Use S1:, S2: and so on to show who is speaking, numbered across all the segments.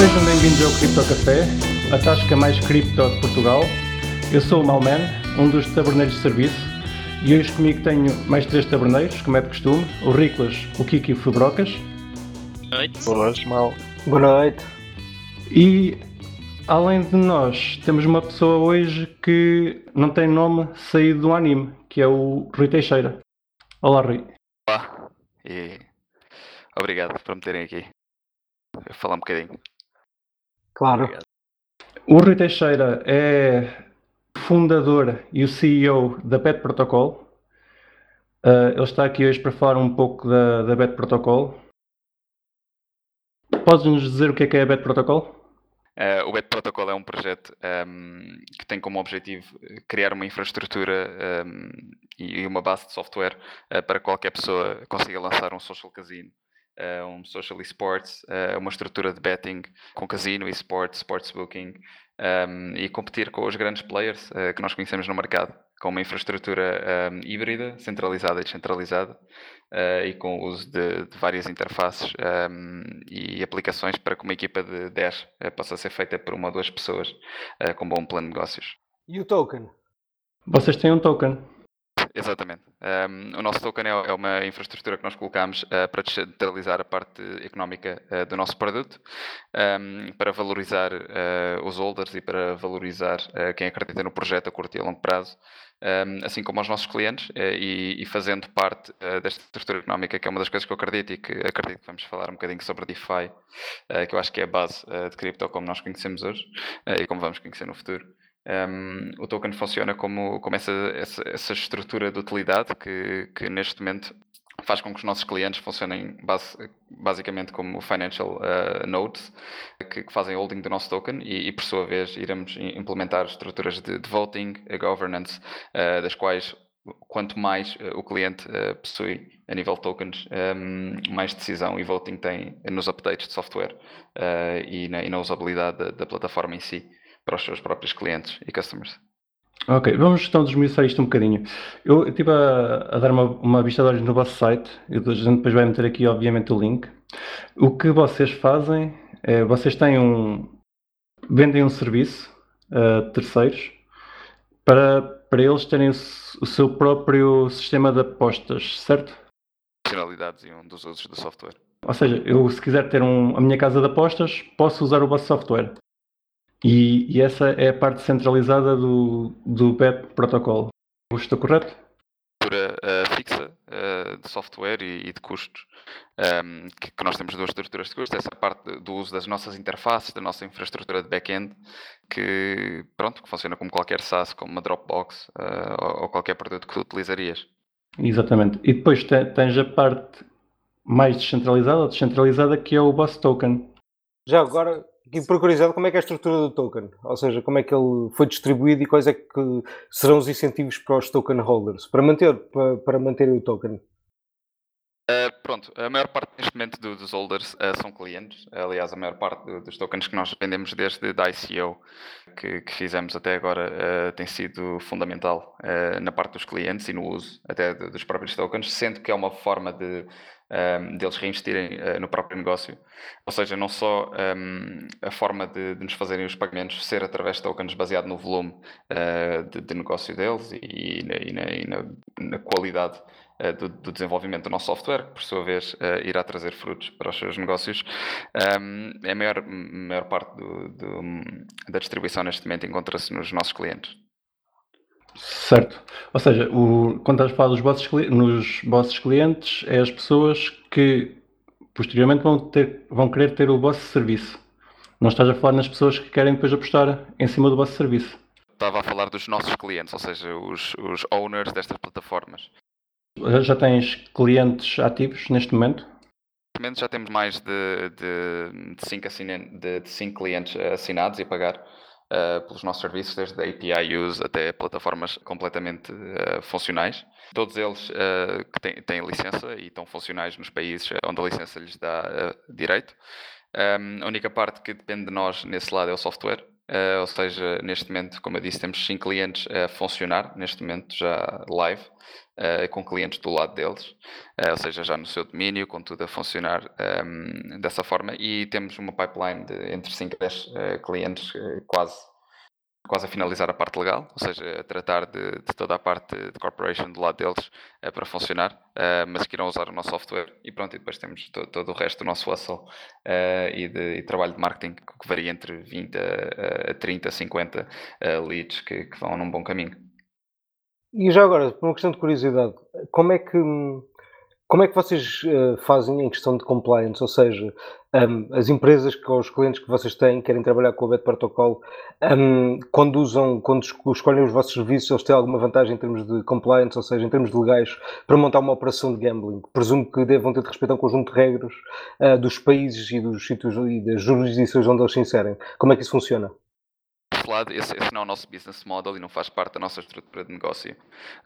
S1: Sejam bem-vindos ao Cripto Café, a tasca mais cripto de Portugal. Eu sou o Malman, um dos taberneiros de serviço, e hoje comigo tenho mais três taberneiros, como é de costume, o Riclas, o Kiki e o Fubrocas.
S2: Boa noite.
S3: Boa noite, Mal.
S4: Boa noite.
S1: E além de nós, temos uma pessoa hoje que não tem nome saído do anime, que é o Rui Teixeira. Olá, Rui.
S3: Olá. E obrigado por me terem aqui. Eu falar um bocadinho.
S4: Claro.
S3: Obrigado.
S1: O Rui Teixeira é fundador e o CEO da Bet Protocol. Uh, ele está aqui hoje para falar um pouco da, da Bet Protocol. Podes-nos dizer o que é que é a Bet Protocol?
S3: Uh, o Bet Protocol é um projeto um, que tem como objetivo criar uma infraestrutura um, e uma base de software uh, para qualquer pessoa consiga lançar um social casino, uh, um social esports, uma estrutura de betting com casino, esports, sports booking um, e competir com os grandes players que nós conhecemos no mercado, com uma infraestrutura híbrida, centralizada e descentralizada. Uh, e com o uso de, de várias interfaces um, e aplicações para que uma equipa de 10 uh, possa ser feita por uma ou duas pessoas uh, com bom plano de negócios.
S4: E o token?
S1: Vocês têm um token.
S3: Exatamente. Um, o nosso token é, é, uma infraestrutura que nós colocamos para descentralizar a parte económica do nosso produto, um, para valorizar os holders e para valorizar quem acredita no projeto a curto e a longo prazo um, assim como aos nossos clientes, uh, e, e, fazendo parte uh, desta estrutura económica, que é uma das coisas que eu acredito e que acredito que vamos falar um bocadinho sobre DeFi, uh, que eu acho que é a base de cripto como nós conhecemos hoje e como vamos conhecer no futuro. Um, o token funciona como, como essa, essa, essa estrutura de utilidade que, que neste momento faz com que os nossos clientes funcionem base, basicamente como financial uh, nodes que, que, fazem holding do nosso token e, e, por sua vez iremos implementar estruturas de, de voting, a governance, uh, das quais quanto mais uh, o cliente possui a nível de tokens, um, mais decisão e voting tem nos updates de software e na, e, na, usabilidade da, da plataforma em si para os seus próprios clientes e customers.
S1: Ok, vamos então desmiuçar isto um bocadinho. Eu estive a, a dar uma, uma vista de olhos no vosso site, e a gente depois vai meter aqui, obviamente, o link. O que vocês fazem é, vocês têm um, vendem um serviço a terceiros para, para eles terem o, o seu próprio sistema de apostas, certo?
S3: Funcionalidades e um dos usos do software.
S1: Ou seja, eu se quiser ter um, a minha casa de apostas, posso usar o vosso software. E, e, essa é a parte centralizada do, do BEP protocolo. Estou correto?
S3: Uh, fixa uh, de software e, e de custos, um, ehm, que, que, nós temos duas estruturas de custos, essa parte do uso das nossas interfaces, da nossa infraestrutura de back-end, que, pronto, que funciona como qualquer SaaS, como uma Dropbox uh, ou, ou, qualquer produto que tu utilizarias.
S1: Exatamente. E depois tens a parte mais descentralizada ou descentralizada que é o Boss Token.
S4: Já agora, Aqui por curiosidade, como é que é a estrutura do token? Ou seja, como é que ele foi distribuído e quais é que serão os incentivos para os token holders para manter, para, para manter o token?
S3: Uh, pronto, a maior parte neste momento do, dos holders uh, são clientes. Aliás, a maior parte do, dos tokens que nós vendemos desde a ICO que, que, fizemos até agora uh, tem sido fundamental na parte dos clientes e no uso até de, dos próprios tokens, sendo que é uma forma de um, deles reinvestirem uh, no próprio negócio. Ou seja, não só um, a forma de, de, nos fazerem os pagamentos ser através de tokens baseado no volume uh, de, de, negócio deles e, na, e na, e na, na qualidade uh, do, do, desenvolvimento do nosso software, que por sua vez irá trazer frutos para os seus negócios. Um, a maior, maior parte do, do, da distribuição neste momento encontra-se nos nossos clientes.
S1: Certo. Ou seja, o, quando estás a falar dos vossos, nos vossos clientes, é as pessoas que posteriormente vão, ter, vão querer ter o vosso serviço. Não estás a falar nas pessoas que querem depois apostar em cima do vosso serviço.
S3: Estava a falar dos nossos clientes, ou seja, os, os owners destas plataformas.
S1: Já tens clientes ativos neste momento?
S3: Neste momento já temos mais de 5 de, de cinco de, de cinco clientes assinados e a pagar uh, pelos nossos serviços, desde API use até plataformas completamente uh, funcionais. Todos eles uh, que têm, têm, licença e estão funcionais nos países onde a licença lhes dá direito. Um, a única parte que depende de nós nesse lado é o software. Uh, ou seja, neste momento, como eu disse, temos 5 clientes a funcionar, neste momento já live, uh, com clientes do lado deles, uh, ou seja, já no seu domínio, com tudo a funcionar um, ehm, dessa forma. E temos uma pipeline de entre 5 e 10 uh, clientes quase quase a finalizar a parte legal, ou seja, a tratar de, de toda a parte de corporation do lado deles uh, para funcionar, uh, mas que irão usar o nosso software e pronto, e depois temos to, todo o resto do nosso hustle uh, e, de, e trabalho de marketing que varia entre 20 a, a 30, 50 leads que, que, vão num bom caminho.
S4: E já agora, por uma questão de curiosidade, como é que como é que vocês uh, fazem em questão de compliance? Ou seja, um, as empresas que os clientes que vocês têm querem trabalhar com o BET Protocol, um, quando usam, quando escolhem os vossos serviços, eles têm alguma vantagem em termos de compliance, ou seja, em termos de legais, para montar uma operação de gambling? Presumo que devam ter de respeitar um conjunto de regras uh, dos países e dos sítios e das jurisdições onde eles se inserem. Como é que isso funciona?
S3: Lado, esse, esse, não é o nosso business model e não faz parte da nossa estrutura de negócio.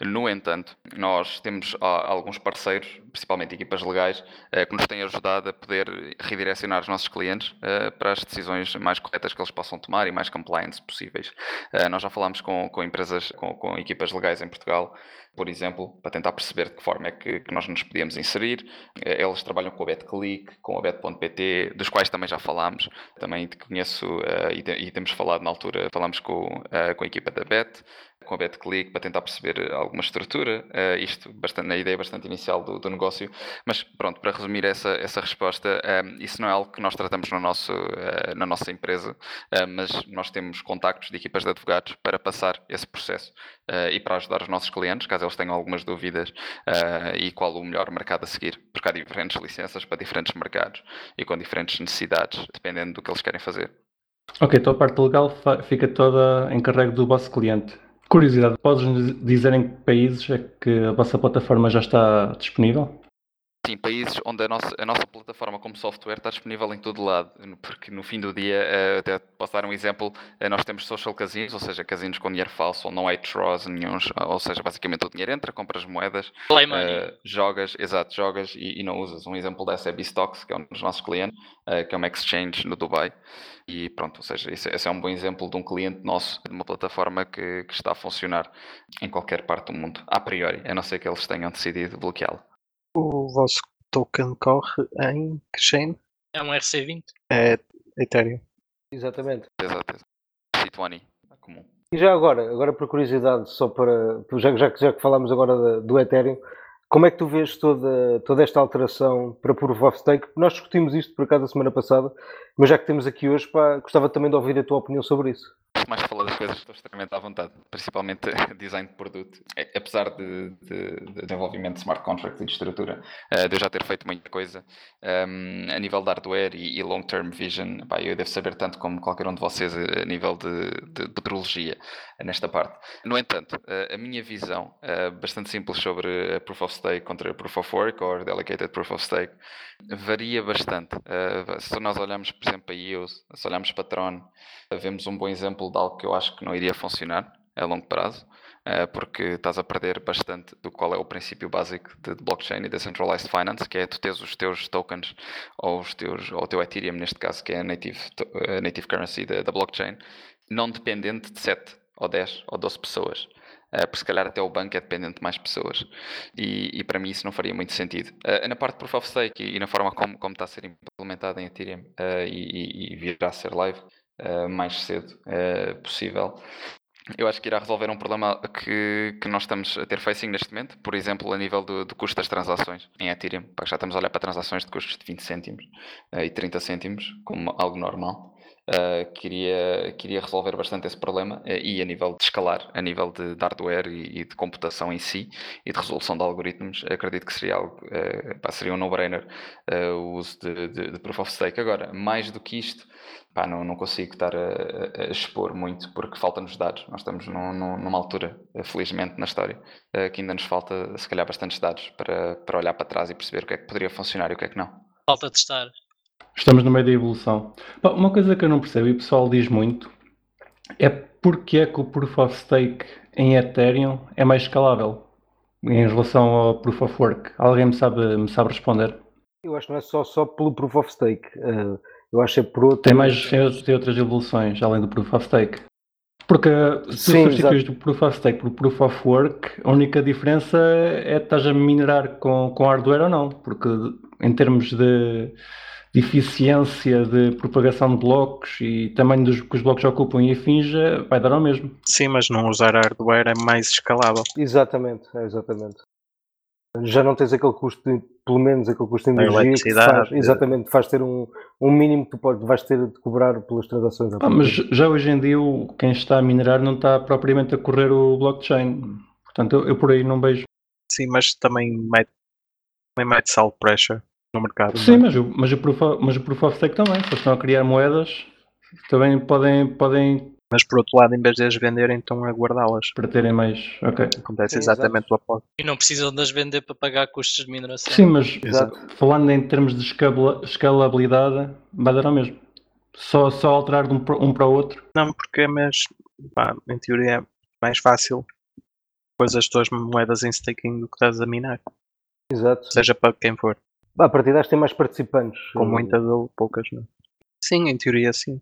S3: No entanto, nós temos ah, alguns parceiros, principalmente equipas legais, uh, que nos têm ajudado a poder redirecionar os nossos clientes uh, para as decisões mais corretas que eles possam tomar e mais compliance possíveis. Uh, nós já falámos com, com empresas, com, com equipas legais em Portugal, por exemplo, para tentar perceber de que forma é que, que nós nos podíamos inserir. Eles trabalham com a BetClick, com a Bet.pt, dos quais também já falámos. Também te conheço uh, e, e, temos falado na altura, falámos com, uh, com a equipa da Bet com a BetClick para tentar perceber alguma estrutura, uh, isto bastante, na ideia bastante inicial do, do, negócio, mas pronto, para resumir essa, essa resposta, um, ehm, isso não é algo que nós tratamos no nosso, uh, na nossa empresa, uh, mas nós temos contactos de equipas de advogados para passar esse processo e para ajudar os nossos clientes, caso eles tenham algumas dúvidas e qual o melhor mercado a seguir, porque há diferentes licenças para diferentes mercados e com diferentes necessidades, dependendo do que eles querem fazer.
S1: Ok, então a parte legal fica toda em carrego do vosso cliente. Curiosidade, podes dizer em que países é que a vossa plataforma já está disponível?
S3: Sim, países onde a nossa, a nossa plataforma como software está disponível em todo lado, porque no fim do dia, uh, até posso dar um exemplo, uh, nós temos social casinos, ou seja, casinos com dinheiro falso, ou não há draws nenhum, ou seja, basicamente o dinheiro entra, compras moedas, uh, jogas, exato, jogas e, e, não usas. Um exemplo dessa é Bstocks, que é um dos nossos clientes, que é uma exchange no Dubai, e pronto, ou seja, esse, esse, é um bom exemplo de um cliente nosso, de uma plataforma que, que está a funcionar em qualquer parte do mundo, a priori, a não ser que eles tenham decidido bloqueá-lo.
S2: O vosso token corre em que chain?
S5: É um RC20.
S2: É Ethereum.
S4: Exatamente.
S3: Exato. C20, é comum.
S4: E já agora, agora por curiosidade, só para. Já, já, já que falámos agora do Ethereum, como é que tu vês toda, toda esta alteração para Proof of Stake? Nós discutimos isto por acaso a semana passada, mas já que temos aqui hoje, pá, gostava também de ouvir a tua opinião sobre isso
S3: mais falar das coisas, estou extremamente à vontade, principalmente design de produto. É, apesar de, de, de, desenvolvimento de smart contracts e de estrutura, uh, de eu já ter feito muita coisa, um, a nível de hardware e, e long-term vision, pá, eu devo saber tanto como qualquer um de vocês a nível de, de nesta parte. No entanto, uh, a minha visão, uh, bastante simples sobre a Proof of Stake contra a Proof of Work ou Delegated Proof of Stake, varia bastante. se nós olharmos, por exemplo, para EOS, se olharmos para Tron, vemos um bom exemplo de algo que eu acho que não iria funcionar a longo prazo, eh, porque estás a perder bastante do qual é o princípio básico de blockchain e decentralized finance, que é tu teres os teus tokens ou, os teus, ou o teu Ethereum, neste caso, que é a native, a native currency da, da blockchain, não dependente de 7 ou 10 ou 12 pessoas. Uh, porque se calhar até o banco é dependente de mais pessoas. E, e para mim isso não faria muito sentido. Uh, na parte de Proof of Stake e, e, na forma como, como está a ser implementada em Ethereum uh, e, e virá a ser live, uh, mais cedo uh, possível. Eu acho que irá resolver um problema que, que nós estamos a ter facing neste momento, por exemplo, a nível do, do custo das transações em Ethereum. Já estamos a olhar para transações de custos de 20 cêntimos uh, e 30 cêntimos como algo normal. Uh, queria, queria resolver bastante esse problema uh, e a nível de escalar, a nível de, de hardware e, e, de computação em si e de resolução de algoritmos, acredito que seria algo, uh, seria um no-brainer o uso de, de, de, Proof of Stake. Agora, mais do que isto, pá, não, não consigo estar a, a expor muito porque faltam-nos dados. Nós estamos num, numa altura, felizmente, na história, que ainda nos falta, se calhar, bastantes dados para, para olhar para trás e perceber o que é que poderia funcionar e o que é que não.
S5: Falta testar.
S1: Estamos no meio da evolução. Uma coisa que eu não percebo e o pessoal diz muito é porque é que o Proof of Stake em Ethereum é mais escalável em relação ao Proof of Work. Alguém me sabe, me sabe responder?
S4: Eu acho que não é só, só pelo Proof of Stake. Uh, eu acho que é por outro...
S1: Tem mais tem outras evoluções além do Proof of Stake. Porque se
S4: Sim,
S1: substituís o Proof of Stake por Proof of Work, a única diferença é estás a minerar com, com hardware ou não. Porque em termos de, de eficiência de propagação de blocos e tamanho dos que os blocos ocupam e afins, eh, vai dar ao mesmo.
S2: Sim, mas não usar hardware é mais escalável.
S4: Exatamente, é exatamente. Já não tens aquele custo, de, pelo menos aquele custo de energia que
S2: eletricidade.
S4: faz, exatamente, faz ter um, um mínimo que tu podes, vais ter de cobrar pelas transações.
S1: Pá, mas já hoje em dia quem está a minerar não está propriamente a correr o blockchain. Portanto, eu, eu por aí não vejo.
S2: Sim, mas também mete, também mete salt pressure no mercado.
S1: Sim,
S2: é?
S1: mas o, mas, o proof of, mas o Proof of Stake também. Se eles estão a criar moedas, também podem, podem
S2: Mas por outro lado, em vez de as venderem, estão a guardá-las.
S1: para terem mais. Ok.
S2: Acontece
S4: Sim,
S2: exatamente o oposto.
S5: E não precisam de as vender para pagar custos de mineração.
S1: Sim, mas
S4: Exato.
S1: falando em termos de escalabilidade, vai dar ao mesmo. Só, só alterar de um, para- um para o outro.
S2: Não, porque é mais, pá, em teoria, é mais fácil pôs as tuas moedas em staking do que estás a minar.
S4: Exato.
S2: Seja para quem for.
S4: A partir daí tem mais participantes.
S2: Com muitas ou poucas, não. Sim, em teoria sim.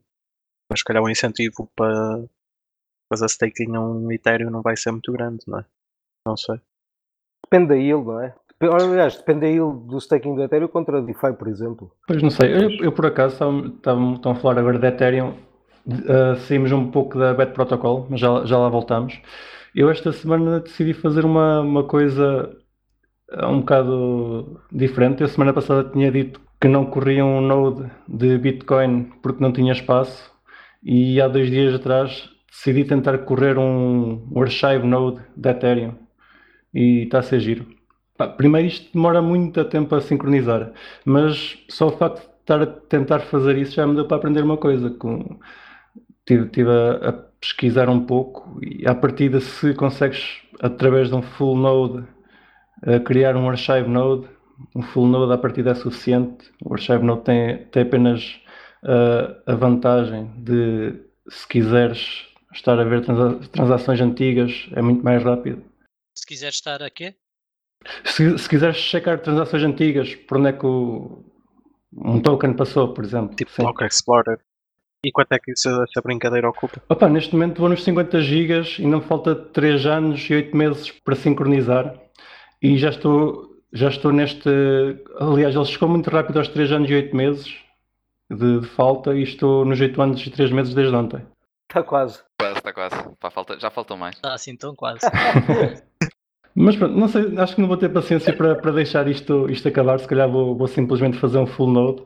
S2: Mas se calhar o incentivo para fazer staking a um Ethereum não vai ser muito grande, não é? Não sei.
S4: Depende da yield, não é? Aliás, depende da yield do staking do Ethereum contra DeFi, por exemplo.
S1: Pois não sei. Eu, eu, por acaso estão a falar agora de Ethereum. Uh, saímos um pouco da Bet Protocol, mas já, já lá voltamos. Eu esta semana decidi fazer uma, uma coisa um bocado diferente. Eu semana passada tinha dito que não corria um node de Bitcoin porque não tinha espaço e há dois dias atrás decidi tentar correr um, archive node de Ethereum e está a ser giro. Primeiro isto demora muito tempo a sincronizar, mas só o facto de estar a tentar fazer isso já me deu para aprender uma coisa. Com... Estive, a, a pesquisar um pouco e à partida se consegues através de um full node a criar um archive node, um full node à partida é suficiente. O archive node tem, tem apenas uh, a vantagem de se quiseres estar a ver transa- transações antigas é muito mais rápido.
S5: Se quiser estar a quê?
S1: Se, se quiseres checar transações antigas, por onde é que o, um token passou, por exemplo.
S2: Tipo
S1: Sim.
S2: Block Explorer. E quanto é que isso, essa brincadeira ocupa?
S1: Opa, neste momento vou nos 50 gigas e não falta 3 anos e 8 meses para sincronizar e já estou, já estou neste. Aliás, ele chegou muito rápido aos 3 anos e 8 meses de, de falta e estou nos 8 anos e 3 meses desde ontem.
S4: Está quase.
S3: Quase, está quase. Pá, falta, já faltam mais.
S5: Está assim tão quase.
S1: Mas pronto, não sei, acho que não vou ter paciência para, para deixar isto, isto acabar. Se calhar vou, vou simplesmente fazer um full node.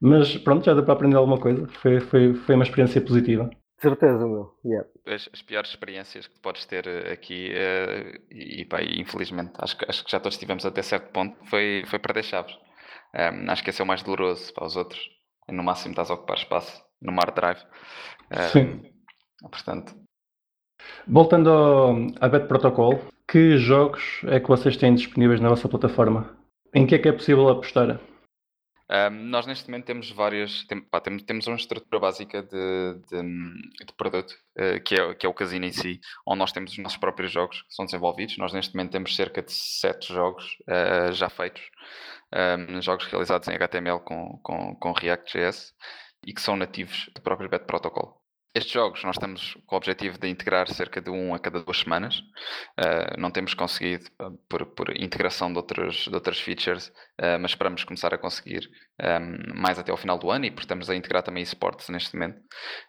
S1: Mas pronto, já deu para aprender alguma coisa. Foi, foi, foi uma experiência positiva.
S4: Certeza, meu. Yeah.
S3: As, as piores experiências que podes ter eh, aqui, eh, e, pá, infelizmente, acho que, acho que já todos tivemos até certo ponto, foi, foi perder chaves. Ehm, acho que esse é o mais doloroso para os outros. No máximo estás a ocupar espaço no hard drive. Ehm,
S1: Sim.
S3: Portanto,
S1: Voltando ao, à Bet Protocol, que jogos é que vocês têm disponíveis na vossa plataforma? Em que é que é possível apostar?
S3: Um, nós neste momento temos várias, tem, pá, temos, temos uma estrutura básica de, de, de produto, uh, que, é, que é o casino em si, onde nós temos os nossos próprios jogos que são desenvolvidos. Nós neste momento temos cerca de 7 jogos uh, já feitos, um, jogos realizados em HTML com, com, com React.js e que são nativos do próprio Bet Protocol. Estes jogos nós estamos com o objetivo de integrar cerca de um a cada duas semanas. Uh, não temos conseguido uh, por, por, integração de outras, de outras features, uh, mas esperamos começar a conseguir um, mais até ao final do ano e porque estamos a integrar também esportes neste momento.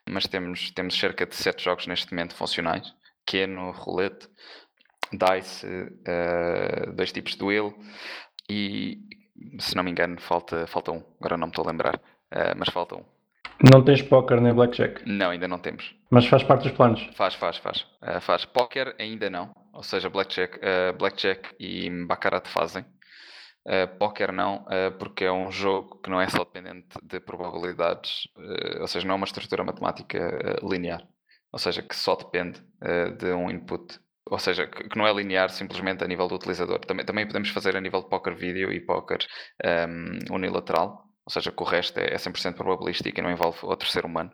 S3: Mas temos, temos cerca de sete jogos neste momento funcionais. Keno, Roulette, Dice, dois tipos de Wheel e, se não me engano, falta, falta um. Agora não me estou a lembrar, mas falta um.
S1: Não tens póquer nem blackjack?
S3: Não, ainda não temos.
S1: Mas faz parte dos planos?
S3: Faz, faz, faz. Uh, faz. Póquer ainda não. Ou seja, blackjack, uh, blackjack e baccarat fazem. Uh, póquer não, porque é um jogo que não é só dependente de probabilidades, ou seja, não é uma estrutura matemática linear. Ou seja, que só depende de um input. Ou seja, que, que, não é linear simplesmente a nível do utilizador. Também, também podemos fazer a nível de póquer vídeo e póquer um, unilateral. Ou seja, que o resto é 100% probabilístico e não envolve outro ser humano.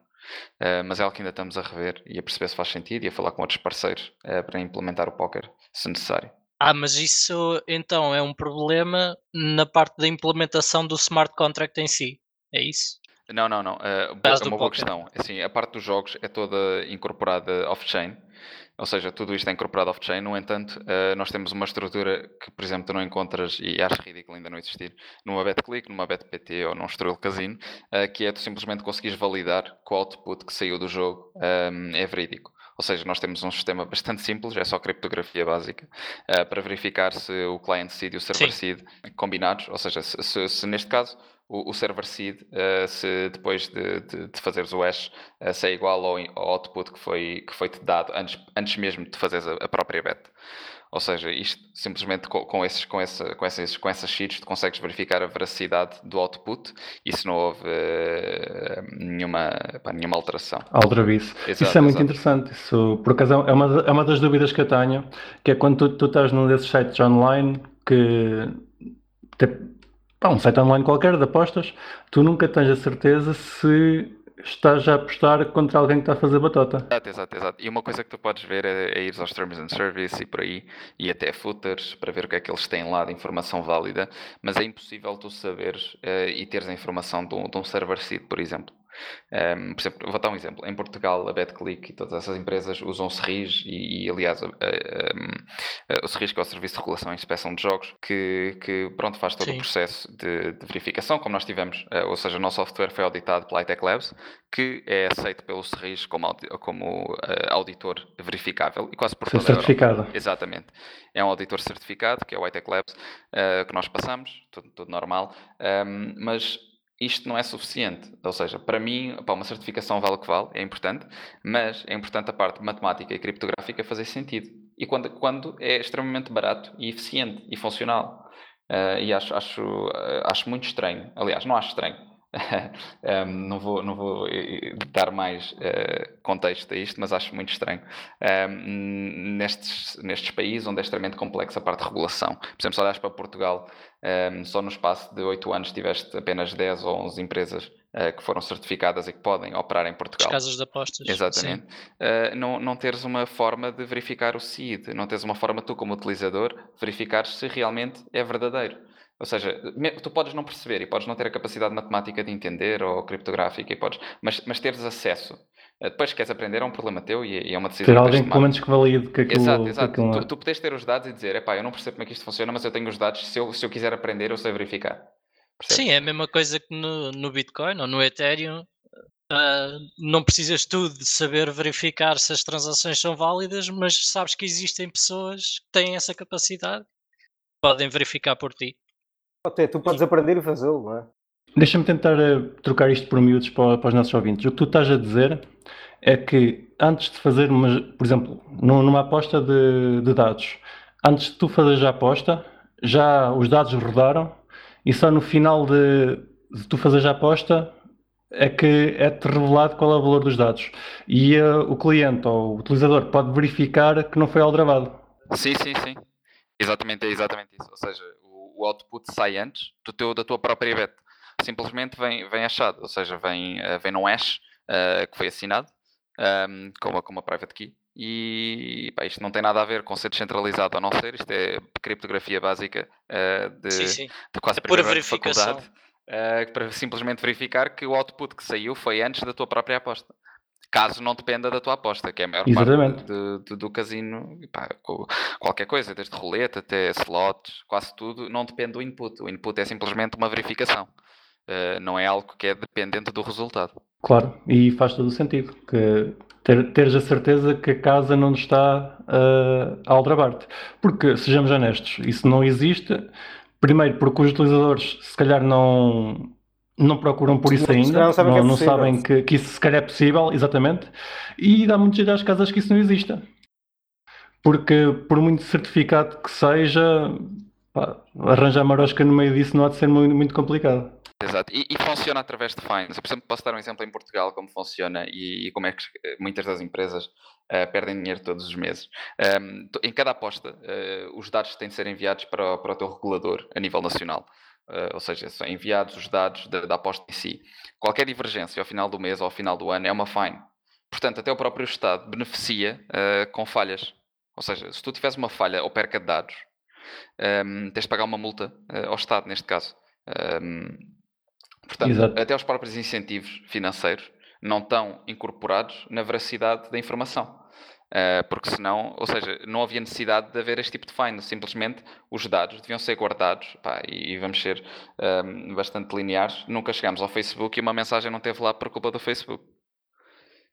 S3: Uh, mas é algo que ainda estamos a rever e a perceber se faz sentido e a falar com outros parceiros uh, para implementar o póquer, se necessário.
S5: Ah, mas isso então é um problema na parte da implementação do smart contract em si, é isso?
S3: Não, não, não. Uh, é uma boa questão. Assim, a parte dos jogos é toda incorporada off-chain. Ou seja, tudo isto é incorporado off-chain. No entanto, uh, nós temos uma estrutura que, por exemplo, tu não encontras, e acho ridículo ainda não existir, numa BetClick, numa BetPT ou num Strel Casino, uh, que é tu simplesmente conseguires validar que o output que saiu do jogo um, é verídico. Ou seja, nós temos um sistema bastante simples, é só criptografia básica, uh, para verificar se o client seed e o server Sim. seed combinados, ou seja, se, se, se neste caso o, o server seed, uh, se depois de, de, de, fazeres o hash, uh, se é igual ao, ao, output que foi, que foi te dado antes, antes mesmo de fazeres a, a própria bet. Ou seja, isto simplesmente com, com, esses, com, essa, com, essas, com essas sheets tu consegues verificar a veracidade do output e se não houve uh, nenhuma, pá, nenhuma alteração.
S1: Aldrabice. Isso é muito exato. interessante. Isso, por acaso, é uma, é uma das dúvidas que eu tenho, que é quando tu, tu estás num desses sites online que pá, um site online qualquer de apostas, tu nunca tens a certeza se estás a apostar contra alguém que está a fazer batota.
S3: Exato, exato, exato. E uma coisa que tu podes ver é, é ir aos Terms and Service e por aí, e até footers, para ver o que é que eles têm lá de informação válida, mas é impossível tu saberes uh, e teres a informação de um, de um server seed, por exemplo. Um, por exemplo, vou dar um exemplo. Em Portugal, a BetClick e todas essas empresas usam o SERIS e, e aliás, a, a, a, o SERIS que é o Serviço de Regulação e Inspeção de Jogos, que, que pronto, faz todo Sim. o processo de, de, verificação, como nós tivemos, uh, ou seja, o nosso software foi auditado pela iTech Labs, que é aceito pelo SERIS como, como uh, auditor verificável e quase por
S1: toda certificado.
S3: Exatamente. É um auditor certificado, que é o iTech Labs, uh, que nós passamos, tudo, tudo normal, um, mas isto não é suficiente. Ou seja, para mim, uma certificação vale o que vale, é importante, mas é importante a parte matemática e criptográfica fazer sentido. E quando, quando é extremamente barato e eficiente e funcional. Uh, e acho, acho, uh, acho muito estranho. Aliás, não acho estranho um, não, vou, não vou eh, dar mais uh, contexto a isto, mas acho muito estranho. Um, nestes, nestes países onde é extremamente complexa a parte de regulação. Por exemplo, se olhas para Portugal, um, só no espaço de 8 anos tiveste apenas 10 ou 11 empresas uh, que foram certificadas e que podem operar em Portugal.
S5: As casas de apostas.
S3: Exatamente. Uh, não, não teres uma forma de verificar o CID, não teres uma forma tu como utilizador verificar se realmente é verdadeiro. Ou seja, tu podes não perceber e podes não ter a capacidade matemática de entender ou criptográfica, e podes, mas, mas teres acesso. Eh, depois, queres aprender, é um problema teu e é uma decisão.
S1: Ter alguém pelo menos que valide que aquilo.
S3: Exato, exato. Que aquilo... tu, tu podes ter os dados e dizer: epá, eu não percebo como é que isto funciona, mas eu tenho os dados. Se eu, se eu quiser aprender, eu sei verificar.
S5: Percebes? Sim, é a mesma coisa que no, no Bitcoin ou no Ethereum. Uh, não precisas tu de saber verificar se as transações são válidas, mas sabes que existem pessoas que têm essa capacidade, podem verificar por ti.
S4: Até tu podes aprender e fazê-lo, não é?
S1: Deixa-me tentar uh, trocar isto por miúdos para, para, os nossos ouvintes. O que tu estás a dizer é que antes de fazer, uma, por exemplo, numa aposta de, de, dados, antes de tu fazeres a aposta, já os dados rodaram e só no final de, de tu fazeres a aposta é que é-te revelado qual é o valor dos dados. E uh, o cliente ou o utilizador pode verificar que não foi aldrabado.
S3: Sim, sim, sim. Exatamente, é exatamente isso. Ou seja, o output sai antes do teu, da tua própria bet. Simplesmente vem, vem achado, ou seja, vem, uh, vem num hash uh, que foi assinado um, ehm, com, uma, com uma private key. E pá, isto não tem nada a ver com ser descentralizado ou não ser, isto é criptografia básica uh, de, sim, sim. de quase é primeira verificação. faculdade. Uh, para simplesmente verificar que o output que saiu foi antes da tua própria aposta caso não dependa da tua aposta, que é a maior Exatamente. parte de, de, do casino, pá, qualquer coisa, desde roleta até slots, quase tudo, não depende do input. O input é simplesmente uma verificação, uh, não é algo que é dependente do resultado.
S1: Claro, e faz todo o sentido que ter, teres a certeza que a casa não está uh, a aldrabar-te. Porque, sejamos honestos, isso não existe. Primeiro, porque os utilizadores se calhar não, não procuram por isso ainda, não sabem, não, que, é não sabem que, que, isso se calhar é possível, exatamente, e dá muito jeito às casas que isso não exista. Porque, por muito certificado que seja, pá, arranjar marosca no meio disso não há de ser muito, muito complicado.
S3: Exato, e, e, funciona através de fines. Eu, por exemplo, posso dar um exemplo em Portugal como funciona e, e como é que muitas das empresas uh, perdem dinheiro todos os meses. Um, em cada aposta, uh, os dados têm de ser enviados para, para o teu regulador a nível nacional. Uh, ou seja, são enviados os dados da, da aposta em si. Qualquer divergência ao final do mês ou ao final do ano é uma fine. Portanto, até o próprio Estado beneficia uh, com falhas. Ou seja, se tu tiveres uma falha ou perca de dados, um, ehm, tens de pagar uma multa uh, ao Estado, neste caso. Um, ehm, Portanto,
S1: Exato.
S3: até os próprios incentivos financeiros não estão incorporados na veracidade da informação. Uh, porque senão, ou seja, não havia necessidade de haver este tipo de fine, simplesmente os dados deviam ser guardados pá, e, e, vamos ser um, bastante lineares. Nunca chegamos ao Facebook e uma mensagem não teve lá por culpa do Facebook.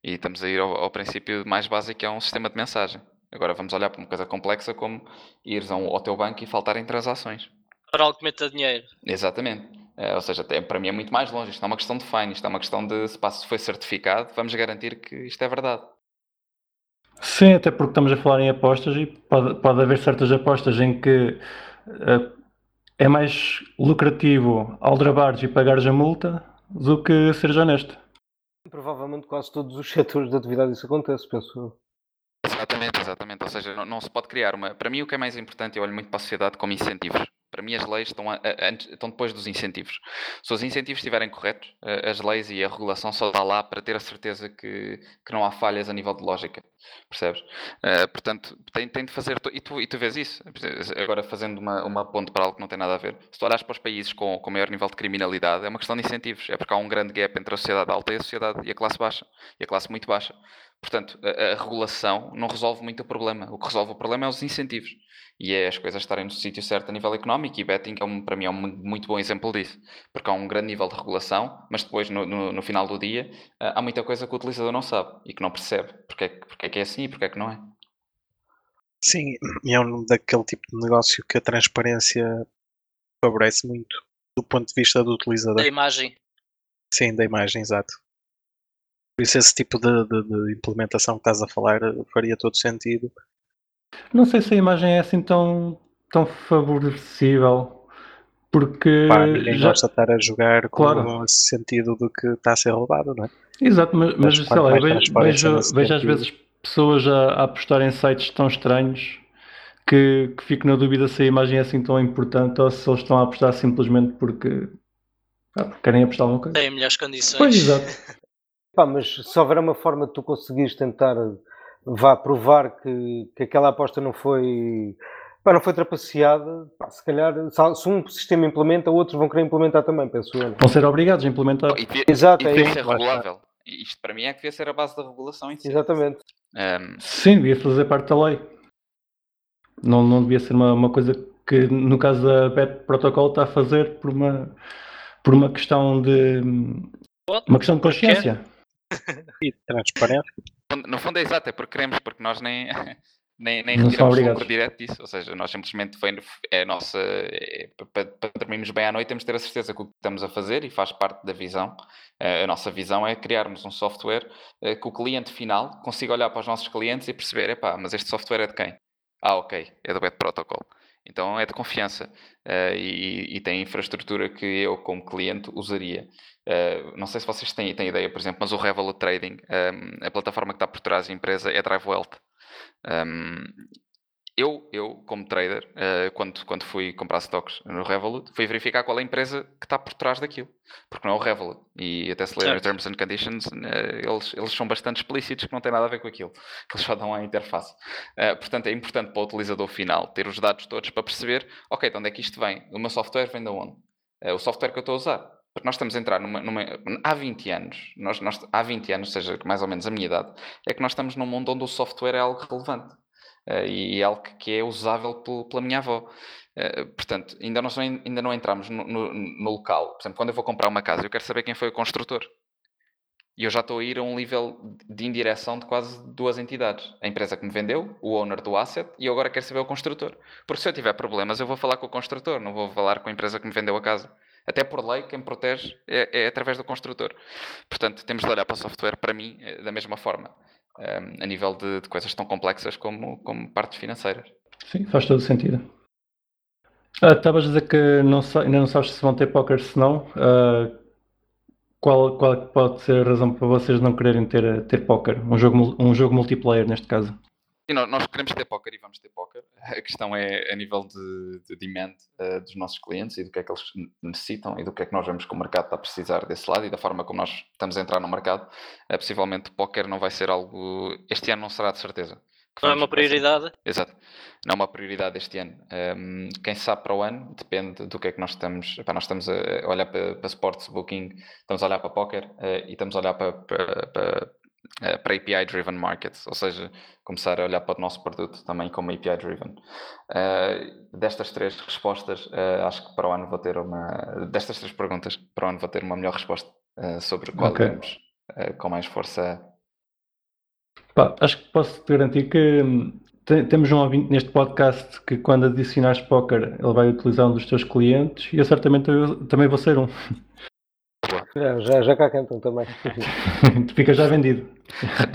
S3: E estamos a ir ao, ao princípio mais básico, que é um sistema de mensagem. Agora vamos olhar para uma coisa complexa como ires um, ao teu banco e faltarem transações.
S5: Para algo que meta dinheiro.
S3: Exatamente. Uh, ou seja, até, para mim é muito mais longe. Isto não é uma questão de fine, isto é uma questão de se, se foi certificado, vamos garantir que isto é verdade.
S1: Sim, até porque estamos a falar em apostas e pode, pode haver certas apostas em que uh, é mais lucrativo aldrabares e pagares a multa do que seres honesto.
S4: Provavelmente quase todos os setores da atividade isso acontece, penso eu.
S3: Exatamente, exatamente. Ou seja, não, não, se pode criar uma. Para mim, o que é mais importante, eu olho muito para a sociedade como incentivos. Para mim, as leis estão, a, a, estão depois dos incentivos. Se os incentivos estiverem corretos, as leis e a regulação só está lá para ter a certeza que, que não há falhas a nível de lógica. Percebes? Uh, portanto, tem, tem de fazer. E tu, e tu vês isso. Agora, fazendo uma, uma ponte para algo que não tem nada a ver. Se tu olhas para os países com, com maior nível de criminalidade, é uma questão de incentivos. É porque há um grande gap entre a sociedade alta e a sociedade e a classe baixa. E a classe muito baixa. Portanto, a, a, regulação não resolve muito o problema. O que resolve o problema é os incentivos. E é as coisas estarem no sítio certo a nível económico. E betting, é um, para mim, é um muito bom exemplo disso. Porque há um grande nível de regulação, mas depois, no, no, no final do dia, há muita coisa que o utilizador não sabe e que não percebe. Porque é, porque é que é assim e porque é que não é.
S2: Sim, e é um daquele tipo de negócio que a transparência favorece muito do ponto de vista do utilizador.
S5: Da imagem.
S2: Sim, da imagem, exato. Por isso esse tipo de, de, de, implementação que estás a falar faria todo sentido.
S1: Não sei se a imagem é assim tão, tão favorecível, porque...
S2: Pá, ninguém já... gosta de estar a jogar claro. com esse sentido do que está a ser roubado, não é?
S1: Exato, mas, mas sei lá, eu vejo, vejo, vejo às vezes pessoas a, a, apostar em sites tão estranhos que, que fico na dúvida se a imagem é assim tão importante ou se eles estão a apostar simplesmente porque, ah, porque querem apostar alguma coisa.
S5: Tem melhores condições.
S1: Pois, exato.
S4: Pá, mas se houver uma forma de tu conseguires tentar vá provar que, que aquela aposta não foi pá, não foi trapaceada, pá, se calhar se um sistema implementa, outros vão querer implementar também, penso eu.
S1: Vão ser obrigados a implementar.
S3: E devia, Exato, e devia é ser regulável. Isto para mim é que devia ser a base da regulação em si.
S4: Exatamente.
S3: Um...
S1: Sim, devia fazer parte da lei. Não, não devia ser uma, uma coisa que no caso da BET Protocol está a fazer por uma, por uma questão de uma questão de consciência
S2: e transparente.
S3: No fundo é exato, é porque queremos, porque nós nem, nem, nem retiramos lucro direto disso. Ou seja, nós simplesmente foi, é a nossa. É, para, para dormirmos bem à noite, temos de ter a certeza que o que estamos a fazer e faz parte da visão. A nossa visão é criarmos um software eh, que o cliente final consiga olhar para os nossos clientes e perceber: epá, mas este software é de quem? Ah, ok, é do Bet Protocol. Então é de confiança uh, e, e, tem infraestrutura que eu, como cliente, usaria. Uh, não sei se vocês têm, têm ideia, por exemplo, mas o Revolut Trading, um, ehm, a plataforma que está por trás da empresa é Drive Wealth. Um, ehm, eu, eu, como trader, uh, quando, quando fui comprar stocks no Revolut, fui verificar qual é a empresa que está por trás daquilo. Porque não é o Revolut. E até se ler os Terms and Conditions, uh, eles, eles são bastante explícitos que não têm nada a ver com aquilo. Que eles só dão à interface. Uh, portanto, é importante para o utilizador final ter os dados todos para perceber, ok, de onde é que isto vem? O meu software vem de onde? o software que eu estou a usar. Porque nós estamos a entrar numa, numa, há 20 anos, nós, nós, há 20 anos, seja mais ou menos a minha idade, é que nós estamos num mundo onde o software é algo relevante. Uh, e é algo que é usável pela minha avó. Uh, portanto, ainda não, ainda não entramos no, no, no, local. Por exemplo, quando eu vou comprar uma casa, eu quero saber quem foi o construtor. E eu já estou a ir a um nível de indireção de quase duas entidades. A empresa que me vendeu, o owner do asset, e eu agora quero saber o construtor. Porque se eu tiver problemas, eu vou falar com o construtor, não vou falar com a empresa que me vendeu a casa. Até por lei, quem protege é, é através do construtor. Portanto, temos de olhar para o software, para mim, eh, da mesma forma a nível de, de, coisas tão complexas como, como partes financeiras.
S1: Sim, faz todo sentido. Ah, estavas a dizer que não, ainda não sabes se vão ter póquer se não. Uh, qual, qual pode ser a razão para vocês não quererem ter, ter póquer? Um jogo, um jogo multiplayer, neste caso.
S3: Sim, nós queremos ter póquer e vamos ter póquer. A questão é a nível de, de demand uh, dos nossos clientes e do que é que eles necessitam e do que é que nós vemos que o mercado está a precisar desse lado e da forma como nós estamos a entrar no mercado. Uh, possivelmente o póquer não vai ser algo. Este ano não será de certeza
S5: não é uma prioridade?
S3: Exato. Não é uma prioridade este ano. Um, quem sabe para o ano, depende do que é que nós estamos. Epá, nós estamos a olhar para, para sports booking, estamos a olhar para poker uh, e estamos a olhar para, para, para, uh, para API driven markets, ou seja, começar a olhar para o nosso produto também como API driven. Uh, destas três respostas, acho que para o ano vou ter uma. Destas três perguntas, para o ano vou ter uma melhor resposta sobre qual okay. iremos com mais força
S1: Pá, acho que posso te garantir que hum, temos um ouvinte neste podcast que quando adicionares póquer ele vai utilizar um dos teus clientes e eu certamente eu também vou ser um.
S4: Já, já, já cá cantam também.
S1: tu ficas já vendido.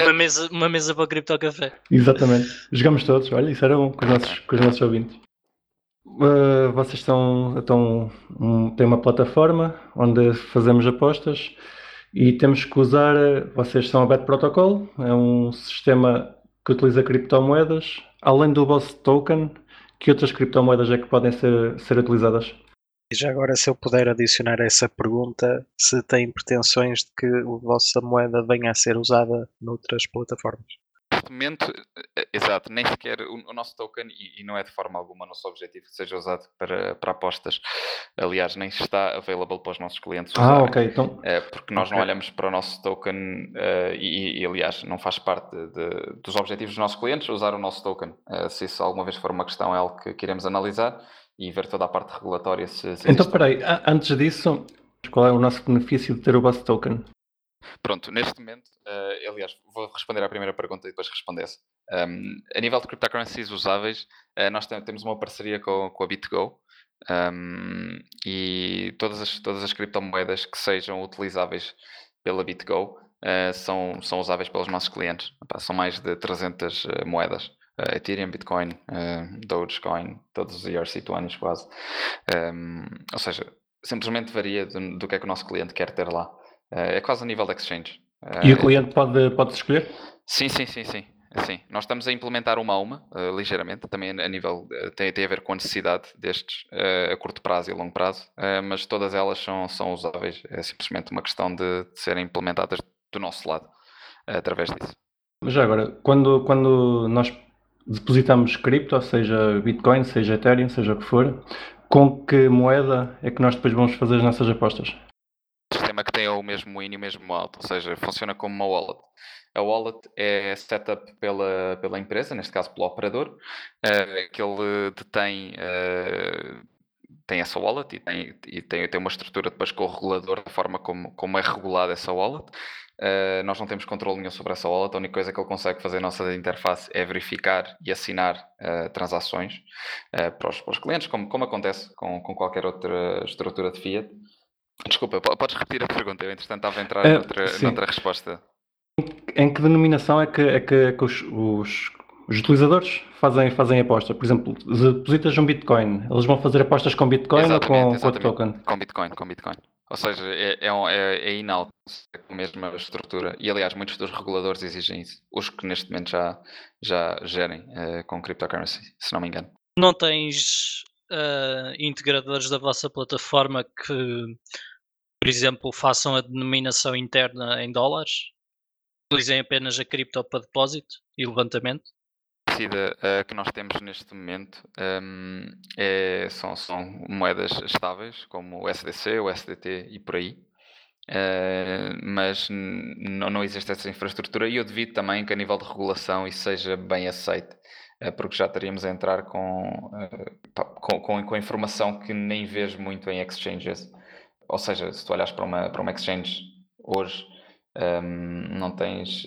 S5: Uma mesa, uma mesa para o Cripto Café.
S1: Exatamente. Jogamos todos. Olha, isso era bom com os nossos, com os nossos ouvintes. Uh, vocês estão, estão um, têm uma plataforma onde fazemos apostas e temos que usar, vocês são a Bet Protocol, é um sistema que utiliza criptomoedas, além do vosso token, que outras criptomoedas é que podem ser, ser utilizadas?
S2: E já agora, se eu puder adicionar essa pergunta, se tem pretensões de que a vossa moeda venha a ser usada noutras plataformas?
S3: neste momento, eh, eh, exato, nem sequer o, o nosso token, e, e, não é de forma alguma nosso objetivo que seja usado para, para apostas, aliás, nem está available para os nossos clientes
S1: usarem, ah, ok, então...
S3: É, porque nós okay. não olhamos para o nosso token uh, e, e, aliás, não faz parte de, dos objetivos dos nossos clientes usar o nosso token. Uh, se isso alguma vez for uma questão, é algo que queremos analisar e ver toda a parte regulatória se, se
S1: Então, espera aí, antes disso, qual é o nosso benefício de ter o vosso token?
S3: Pronto, neste momento, uh, aliás, vou responder à primeira pergunta e depois responder-se. Um, a nível de cryptocurrencies usáveis, uh, nós temos uma parceria com, com a BitGo um, e todas as, todas as criptomoedas que sejam utilizáveis pela BitGo uh, são, são usáveis pelos nossos clientes. são mais de 300 moedas. Ethereum, Bitcoin, Dogecoin, todos os ERC20 quase. Um, ou seja, simplesmente varia do, do que é que o nosso cliente quer ter lá. Eh, é quase a nível de exchange.
S1: E o cliente pode, pode escolher?
S3: Sim, sim, sim, sim. Sim, nós estamos a implementar uma a uma, uh, ligeiramente, também a nível, uh, tem, tem a ver com a necessidade destes uh, a curto prazo e a longo prazo, mas todas elas são, são usáveis, é simplesmente uma questão de, de serem implementadas do nosso lado, através disso.
S1: Mas já agora, quando, quando nós depositamos cripto, seja Bitcoin, seja Ethereum, seja o que for, com que moeda é que nós depois vamos fazer as nossas apostas?
S3: sistema que tem o mesmo in e o mesmo out, ou seja, funciona como uma wallet. A wallet é setup pela, pela empresa, neste caso pelo operador, uh, que ele detém, uh, tem essa wallet e, tem, e tem, tem uma estrutura depois com o regulador, da forma como, como é regulada essa wallet. Uh, nós não temos controle nenhum sobre essa wallet, a única coisa que ele consegue fazer na nossa interface é verificar e assinar uh, transações uh, para, os, para, os, clientes, como, como acontece com, com qualquer outra estrutura de fiat. Desculpa, podes repetir a pergunta? Eu, entretanto, estava a entrar uh, noutra, noutra, resposta.
S1: Em que denominação é que, é que, é que os, os, os, utilizadores fazem, fazem aposta? Por exemplo, depositas um Bitcoin, eles vão fazer apostas com Bitcoin ou com, com outro token?
S3: Com Bitcoin, com Bitcoin. Ou seja, é, é, é, é inalto com a mesma estrutura. E aliás, muitos dos reguladores exigem isso. Os que neste momento já, já gerem uh, com cryptocurrency, se não me engano.
S5: Não tens uh, integradores da vossa plataforma que, por exemplo, façam a denominação interna em dólares? Utilizem apenas a cripto para depósito e levantamento?
S3: A uh, que nós temos neste momento um, é, são, são moedas estáveis, como o SDC, o SDT e por aí. Uh, mas não, existe essa infraestrutura e eu devido também que a nível de regulação isso seja bem aceito é porque já estaríamos a entrar com, eh, com, com, com informação que nem vês muito em exchanges. Ou seja, se tu olhas para uma, para uma exchange hoje, um, não tens.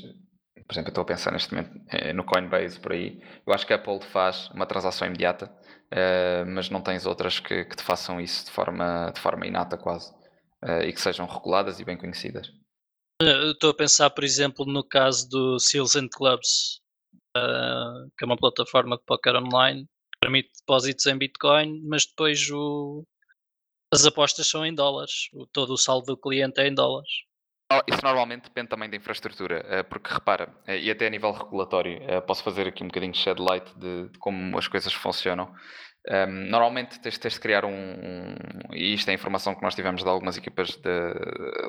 S3: Por exemplo, eu estou a pensar neste momento eh, no Coinbase por aí. Eu acho que a Apple faz uma transação imediata, uh, mas não tens outras que, que, te façam isso de forma, de forma inata quase uh, e que sejam reguladas e bem conhecidas.
S5: Estou a pensar, por exemplo, no caso do Seals and Clubs, uh, que é uma plataforma de poker online, que permite depósitos em Bitcoin, mas depois o, as apostas são em dólares, o, todo o saldo do cliente é em dólares.
S3: Isso normalmente depende também da infraestrutura, ah, porque repara, ah, e até a nível regulatório, posso fazer aqui um bocadinho de shed light de como as coisas funcionam. Um, normalmente tens, tens, de criar um, um, e isto é informação que nós tivemos de algumas equipas de,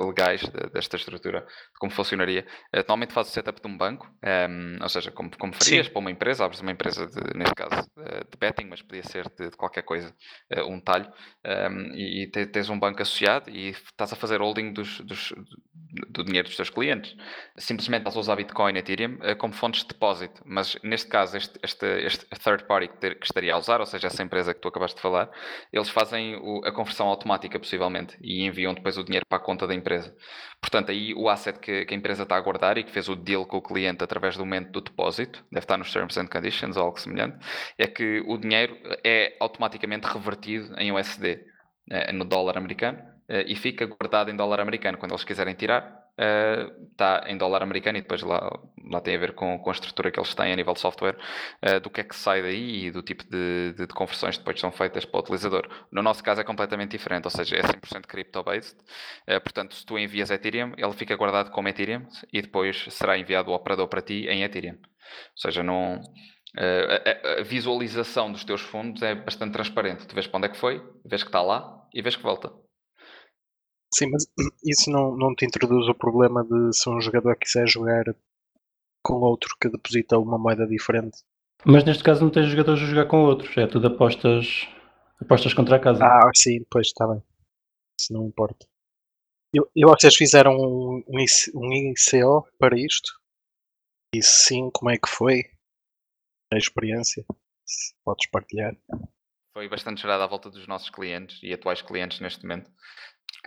S3: legais de, desta estrutura, de como funcionaria. Uh, normalmente faz o setup de um banco, ou seja, como, como farias Sim. para uma empresa, abres uma empresa, de, neste caso, de betting, mas podia ser de, de qualquer coisa, um talho, um, ehm, e, e tens um banco associado e estás a fazer holding dos, dos, do dinheiro dos teus clientes. Simplesmente estás a usar Bitcoin e Ethereum como fontes de depósito, mas neste caso, este, este, este third party que, ter, que estaria a usar, ou seja, essa empresa que tu acabaste de falar, eles fazem o, a conversão automática, possivelmente, e enviam depois o dinheiro para a conta da empresa. Portanto, aí o asset que, que a empresa está a guardar e que fez o deal com o cliente através do momento do depósito, deve estar nos Terms and Conditions ou algo semelhante, é que o dinheiro é automaticamente revertido em USD, eh, no dólar americano, eh, e fica guardado em dólar americano. Quando eles quiserem tirar, está uh, em dólar americano e depois lá, lá tem a ver com, com a estrutura que eles têm a nível de software, uh, do que é que sai daí e do tipo de, de, de, conversões que depois são feitas para o utilizador. No nosso caso é completamente diferente, ou seja, é 100% crypto-based, uh, portanto se tu envias Ethereum, ele fica guardado como Ethereum e depois será enviado o operador para ti em Ethereum. Ou seja, não... A, a, visualização dos teus fundos é bastante transparente. Tu vês para onde é que foi, vês que está lá e vês que volta.
S2: Sim, mas isso não, não te introduz o problema de se um jogador quiser jogar com outro que deposita uma moeda diferente.
S1: Mas neste caso não tens jogadores a jogar com outros, é tudo apostas, apostas contra a casa.
S2: Ah, sim, pois está bem. Isso não importa. Eu, eu vocês fizeram um, um ICO para isto? E sim, como é que foi a experiência? Se podes partilhar.
S3: Foi bastante gerada à volta dos nossos clientes e atuais clientes neste momento.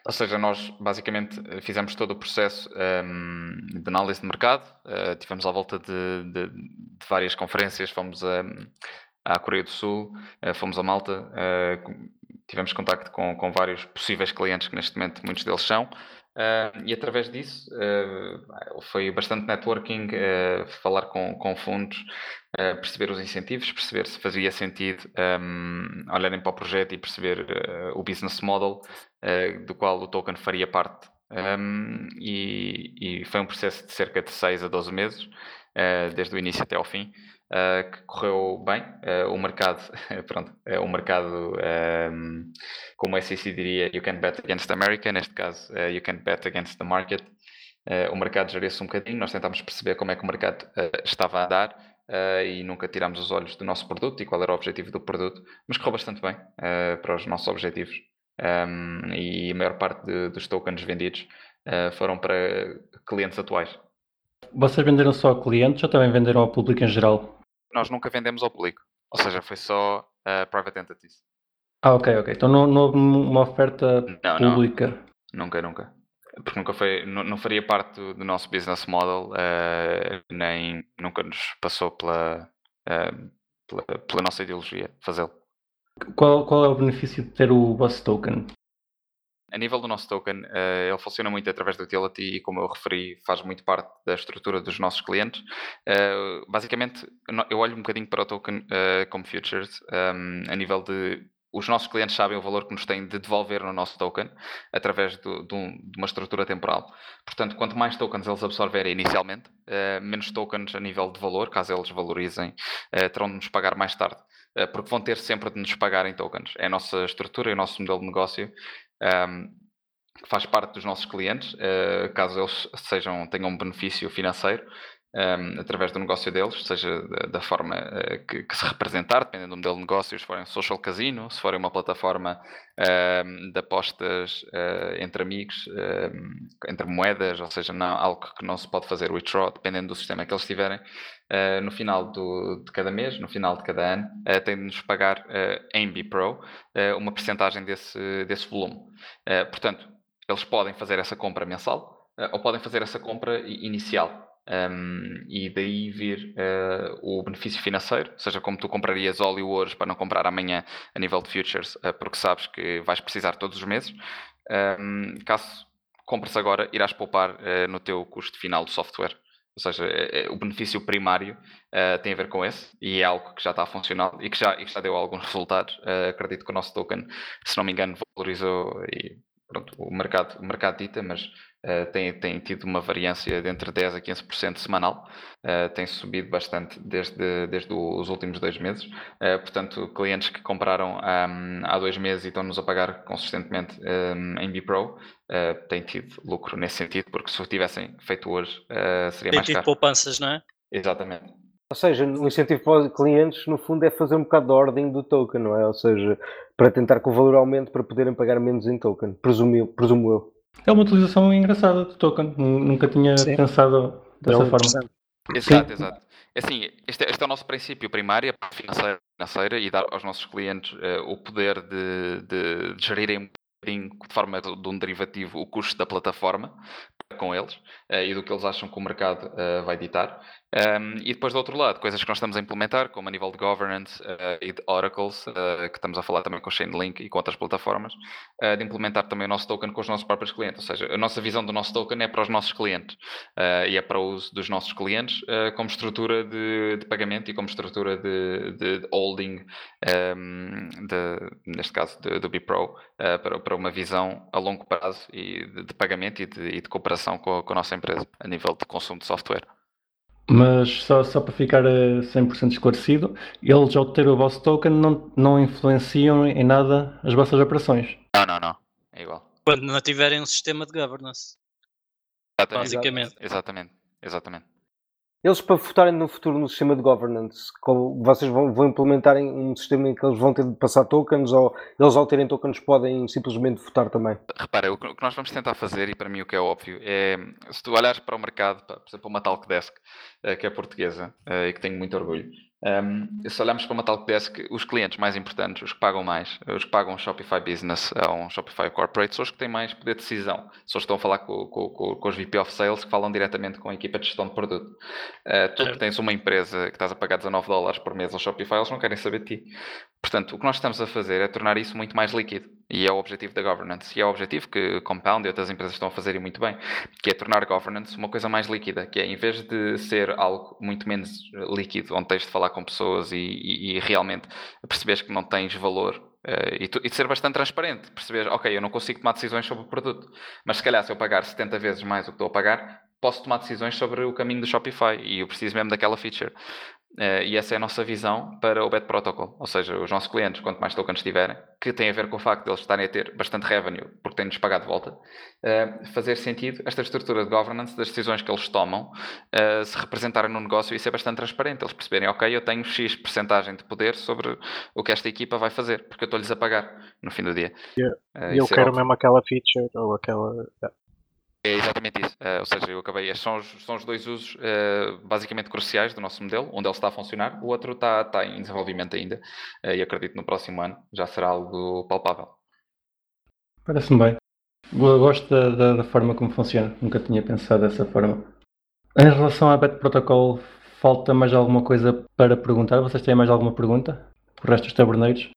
S3: Ou seja, nós basicamente eh, fizemos todo o processo um, ehm, de análise de mercado, uh, tivemos à volta de, de, de, várias conferências, fomos a, à Coreia do Sul, uh, fomos a Malta, uh, tivemos contacto com, com vários possíveis clientes que neste momento muitos deles são, Uh, e através disso uh, foi bastante networking, uh, falar com, com fundos, perceber os incentivos, perceber se fazia sentido um, olharem para o projeto e perceber o business model do qual o token faria parte. Um, e, e, foi um processo de cerca de 6 a 12 meses, desde o início até ao fim uh, que correu bem. Uh, o mercado, pronto, é mercado, um, ehm, como a SEC diria, you can bet against America, neste caso, you can bet against the market. o mercado geriu-se um bocadinho, nós tentámos perceber como é que o mercado estava a andar e nunca tirámos os olhos do nosso produto e qual era o objetivo do produto, mas correu bastante bem para os nossos objetivos. Um, ehm, e a maior parte de, dos tokens vendidos foram para clientes atuais.
S1: Vocês venderam só a clientes ou também venderam ao público em geral?
S3: Nós nunca vendemos ao público. Ou seja, foi só uh, private entities.
S1: Ah, ok, ok. Então não, não houve uma oferta não, pública?
S3: Não. Nunca, nunca. Porque nunca foi, não, não faria parte do, do nosso business model, uh, nem nunca nos passou pela, uh, pela, pela, nossa ideologia fazê-lo.
S1: Qual, qual é o benefício de ter o Bus Token?
S3: A nível do nosso token, uh, ele funciona muito através do utility e, como eu referi, faz muito parte da estrutura dos nossos clientes. Uh, basicamente, eu olho um bocadinho para o token uh, como futures, ehm, a nível de os nossos clientes sabem o valor que nos têm de devolver no nosso token através do, de uma estrutura temporal. Portanto, quanto mais tokens eles absorverem inicialmente, uh, menos tokens a nível de valor, caso eles valorizem, uh, terão de nos pagar mais tarde. Uh, porque vão ter sempre de nos pagar em tokens. É a nossa estrutura e o nosso modelo de negócio um, que faz parte dos nossos clientes, uh, caso eles sejam, tenham um benefício financeiro um, através do negócio deles, seja da, da forma uh, que, que, se representar, dependendo do modelo de negócio, se forem um social casino, se forem uma plataforma um, de apostas uh, entre amigos, entre moedas, ou seja, não, algo que não se pode fazer withdraw, dependendo do sistema que eles tiverem. Uh, no final do, de cada mês, no final de cada ano, uh, de nos pagar uh, em BPRO uma percentagem desse, desse volume. portanto, eles podem fazer essa compra mensal ou podem fazer essa compra inicial. Um, e daí vir o benefício financeiro, ou seja, como tu comprarias óleo ouros para não comprar amanhã a nível de futures, porque sabes que vais precisar todos os meses. Um, caso compres agora, irás poupar no teu custo final do software. Ou seja, é, é, o benefício primário uh, tem a ver com esse e é algo que já está a funcionar e que já, e que já deu alguns resultados. Uh, acredito que o nosso token, se não me engano, valorizou e pronto, o mercado, o mercado dita, mas uh, tem, tem tido uma variância de entre 10% a 15% semanal, uh, tem subido bastante desde, desde os últimos dois meses. Uh, portanto, clientes que compraram um, há dois meses e estão-nos a pagar consistentemente um, em BPRO têm tido lucro nesse sentido, porque se o tivessem feito hoje seria
S5: tem
S3: mais
S5: tido
S3: caro.
S5: poupanças, não é?
S3: Exatamente.
S4: Ou seja, o incentivo para os clientes, no fundo, é fazer um bocado de ordem do token, não é? Ou seja, para tentar que o valor aumente para poderem pagar menos em token, presumo. Presumo eu.
S1: É uma utilização engraçada do token. Nunca tinha
S2: Sim.
S1: pensado dessa
S2: É
S1: forma.
S3: Exato, exato. É Assim, este, este é o nosso princípio primário, parte financeira, financeira e dar aos nossos clientes eh, o poder de, de, de gerirem um bocadinho, de forma de, de um derivativo, o custo da plataforma com eles eh, e do que eles acham que o mercado eh, vai ditar. Um, e depois, do outro lado, coisas que nós estamos a implementar, como a nível de governance eh, e de oracles, eh, que estamos a falar também com o Chainlink e com outras plataformas, eh, de implementar também o nosso token com os nossos próprios clientes. Ou seja, a nossa visão do nosso token é para os nossos clientes e é para o uso dos nossos clientes como estrutura de, de pagamento e como estrutura de, de- de holding, de- neste caso do BPRO, eh, para, para uma visão a longo prazo e de, pagamento e de, e cooperação com a, com a nossa empresa a nível de consumo de software.
S1: Mas só, só para ficar eh, 100% esclarecido, eles ao ter o vosso token não, não influenciam em nada as vossas operações.
S3: Não, não, não. É igual.
S5: Quando não tiverem um sistema de governance.
S3: Exatamente.
S5: Basicamente.
S3: Exatamente. Exatamente.
S4: Eles, para votarem no futuro no sistema de governance, como vocês vão, vão implementar em um sistema em que eles vão ter de passar tokens ou eles, ao terem tokens, podem simplesmente votar também?
S3: Repara, o que nós vamos tentar fazer, e para mim o que é óbvio, é se tu olhares para o mercado, por exemplo, uma Talkdesk, eh, que é portuguesa eh, e que tenho muito orgulho, ehm, se olharmos para uma Talkdesk, os clientes mais importantes, os que pagam mais, os que pagam um Shopify Business a um Shopify Corporate, são os que têm mais poder de decisão. São os que estão a falar com, com, com, com os VP of Sales que falam diretamente com a equipa de gestão de produto. Eh, tu que tens uma empresa que estás a pagar 19 dólares por mês ao Shopify, eles não querem saber de ti. Portanto, o que nós estamos a fazer é tornar isso muito mais líquido. E é o objetivo da governance. E é o objetivo que Compound e outras empresas estão a fazer e muito bem. Que é tornar governance uma coisa mais líquida. Que é, em vez de ser algo muito menos líquido, onde tens de falar com pessoas e, e- e realmente perceberes que não tens valor eh, e, tu- e de ser bastante transparente. Perceber, ok, eu não consigo tomar decisões sobre o produto. Mas se calhar se eu pagar 70 vezes mais o que estou a pagar, posso tomar decisões sobre o caminho do Shopify. E eu preciso mesmo daquela feature. Eh, e essa é a nossa visão para o Bet Protocol. Ou seja, os nossos clientes, quanto mais tokens tiverem, que tem a ver com o facto de eles estarem a ter bastante revenue, porque têm-nos pagado de volta, eh, fazer sentido esta estrutura de governance das decisões que eles tomam eh, se representarem no negócio e ser bastante transparente. Eles perceberem, ok, eu tenho X percentagem de poder sobre o que esta equipa vai fazer, porque eu estou-lhes a pagar no fim do dia.
S2: Yeah. Eu
S3: é
S2: quero
S3: óbvio.
S2: mesmo aquela feature ou aquela.
S3: É exatamente isso. Eh, ou seja, eu acabei. Estes são os, são os dois usos eh, basicamente cruciais do nosso modelo. Um deles está a funcionar, o outro está, está em desenvolvimento ainda. eh, e acredito que no próximo ano já será algo palpável.
S1: Parece-me bem. Eu gosto da, da- da forma como funciona. Nunca tinha pensado dessa forma. Em relação à Bet Protocol, falta mais alguma coisa para perguntar? Vocês têm mais alguma pergunta? Por resto dos taberneiros?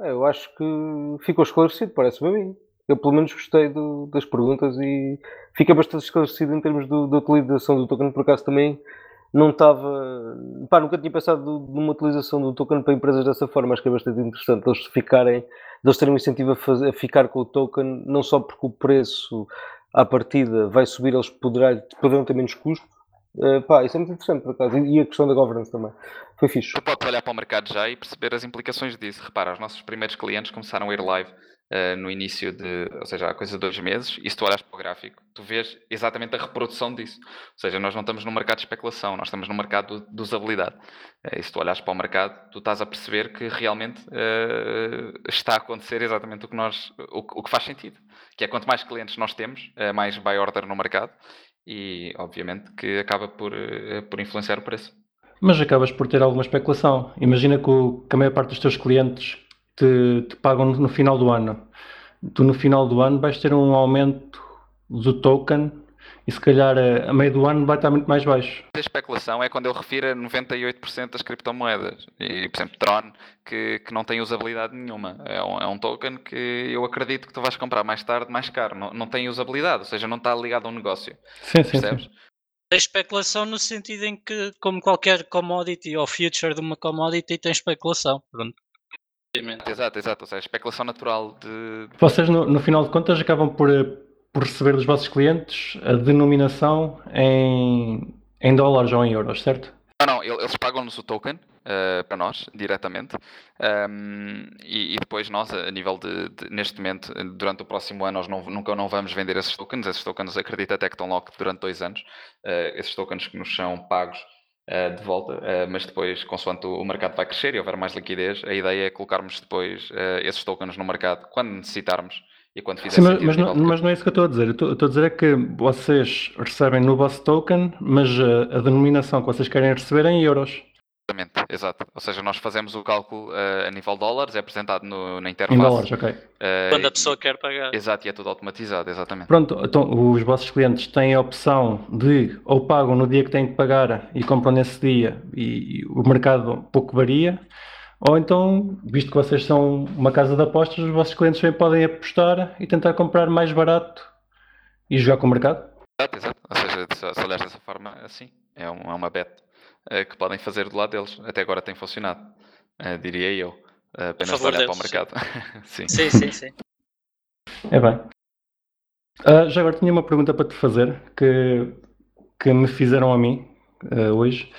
S4: É, eu acho que ficou esclarecido, parece-me a mim. Eu pelo menos gostei do- das perguntas e fica bastante esclarecido em termos do- da utilização do token. Por acaso também não estava. Pá, nunca tinha pensado do- numa utilização do token para empresas dessa forma. Acho que é bastante interessante eles ficarem, eles terem um incentivo a, faz- a ficar com o token, não só porque o preço à partida vai subir, eles poderá, poderão ter menos custo. Eh, pá, isso é muito interessante por acaso. E a questão da governance também. Foi fixe.
S3: Tu podes olhar para o mercado já e perceber as implicações disso. Repara, os nossos primeiros clientes começaram a ir live eh, no início de, ou seja, há coisa de dois meses, e se tu olhas para o gráfico, tu vês exatamente a reprodução disso. Ou seja, nós não estamos no mercado de especulação, nós estamos no mercado de usabilidade. Eh, e se tu olhas para o mercado, tu estás a perceber que realmente eh, está a acontecer exatamente o que, nós, o, o que faz sentido. Que é quanto mais clientes nós temos, mais buy order no mercado, e obviamente que acaba por, por influenciar o preço.
S1: Mas acabas por ter alguma especulação. Imagina que, o- que a maior parte dos teus clientes te, te pagam no, no final do ano. Tu no final do ano vais ter um aumento do token e se calhar a, a meio do ano vai estar muito mais baixo.
S3: A especulação é quando eu refiro a 98% das criptomoedas. E, por exemplo, Tron, que, que não tem usabilidade nenhuma. É um, é um token que eu acredito que tu vais comprar mais tarde, mais caro. Não, não tem usabilidade, ou seja, não está ligado a um negócio.
S1: Sim, sim,
S3: Percebes?
S1: sim.
S5: Tem especulação no sentido em que, como qualquer commodity ou future de uma commodity, tem especulação. Pronto.
S3: Exato, exato. Ou seja, especulação natural de.
S1: Vocês no, no final de contas acabam por, eh, por receber dos vossos clientes a denominação em, em dólares ou em euros, certo?
S3: Não, não, eles pagam-nos o token uh, para nós, diretamente, um, e, e, depois nós, a nível de, de, neste momento, durante o próximo ano, nós não, nunca não vamos vender esses tokens, esses tokens acredito até que estão logo durante dois anos, uh, esses tokens que nos são pagos uh, de volta, mas depois, consoante o, o, mercado vai crescer e houver mais liquidez, a ideia é colocarmos depois esses tokens no mercado quando necessitarmos e quando fizer
S1: Sim, mas, mas, não, mas, não, é isso que eu estou a dizer. Eu estou, estou, a dizer é que vocês recebem no vosso token, mas a, a denominação que vocês querem receber é em euros.
S3: Exatamente, exato. Ou seja, nós fazemos o cálculo uh, a nível de dólares, é apresentado no, na interface.
S1: Em dólares, ok. Uh,
S5: Quando a pessoa quer pagar.
S3: Exato, e é tudo automatizado, exatamente.
S1: Pronto, então os vossos clientes têm a opção de ou pagam no dia que têm que pagar e compram nesse dia e, e o mercado pouco varia, ou então, visto que vocês são uma casa de apostas, os vossos clientes também podem apostar e tentar comprar mais barato e jogar com o mercado.
S3: Exato, exato. Ou seja, se, olhares dessa forma, assim, é uma, é uma bet que podem fazer do lado deles. Até agora tem funcionado, uh, diria eu. Uh, apenas olhar para o mercado.
S5: sim. sim, sim, sim.
S1: É bem. já agora tinha uma pergunta para te fazer que, que me fizeram a mim hoje.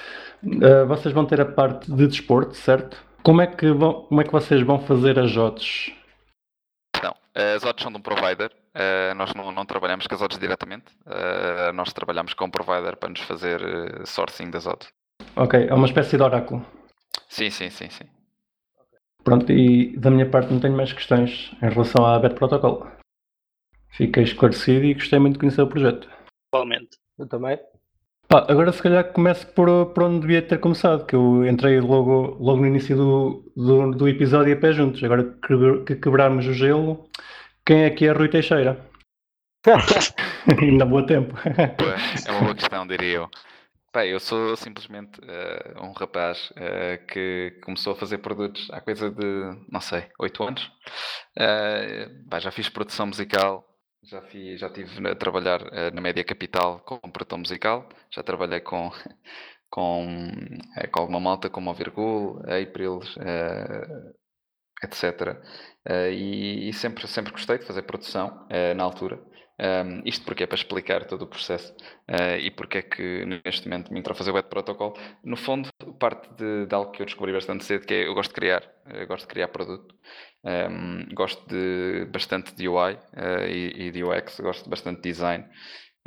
S1: vocês vão ter a parte de desporto, certo? Como é que, vão, como é que vocês vão fazer as odds?
S3: Não, as odds são de um provider. Uh, nós não, não, trabalhamos com as odds diretamente. Uh, nós trabalhamos com um provider para nos fazer uh, sourcing das odds.
S1: Ok, é uma espécie de oráculo.
S3: Sim, sim, sim, sim.
S1: Pronto, e da minha parte não tenho mais questões em relação à Bet Protocol. Fiquei esclarecido e gostei muito de conhecer o projeto.
S5: Igualmente.
S4: Eu também.
S1: Pá, agora se calhar começo por, por onde devia ter começado, que eu entrei logo, logo no início do, do, do episódio a pé juntos. Agora que, que quebrarmos o gelo, quem é que é Rui Teixeira? Ainda boa tempo.
S3: é uma boa questão, diria eu. Pá, eu sou simplesmente uh, um rapaz uh, que começou a fazer produtos há coisa de, não sei, 8 anos. Uh, pá, já fiz produção musical, já, fiz, já estive a trabalhar na Média Capital com produtor musical, já trabalhei com, com, com alguma malta como a Virgul, April, uh, etc. E, e, sempre, sempre gostei de fazer produção na altura. Um, isto porque é para explicar todo o processo uh, e porque é que neste momento me entra a fazer web protocol. No fundo, parte de, de, algo que eu descobri bastante cedo, que é eu gosto de criar, gosto de criar produto, um, gosto de bastante de UI uh, e, e, de UX, gosto bastante de design.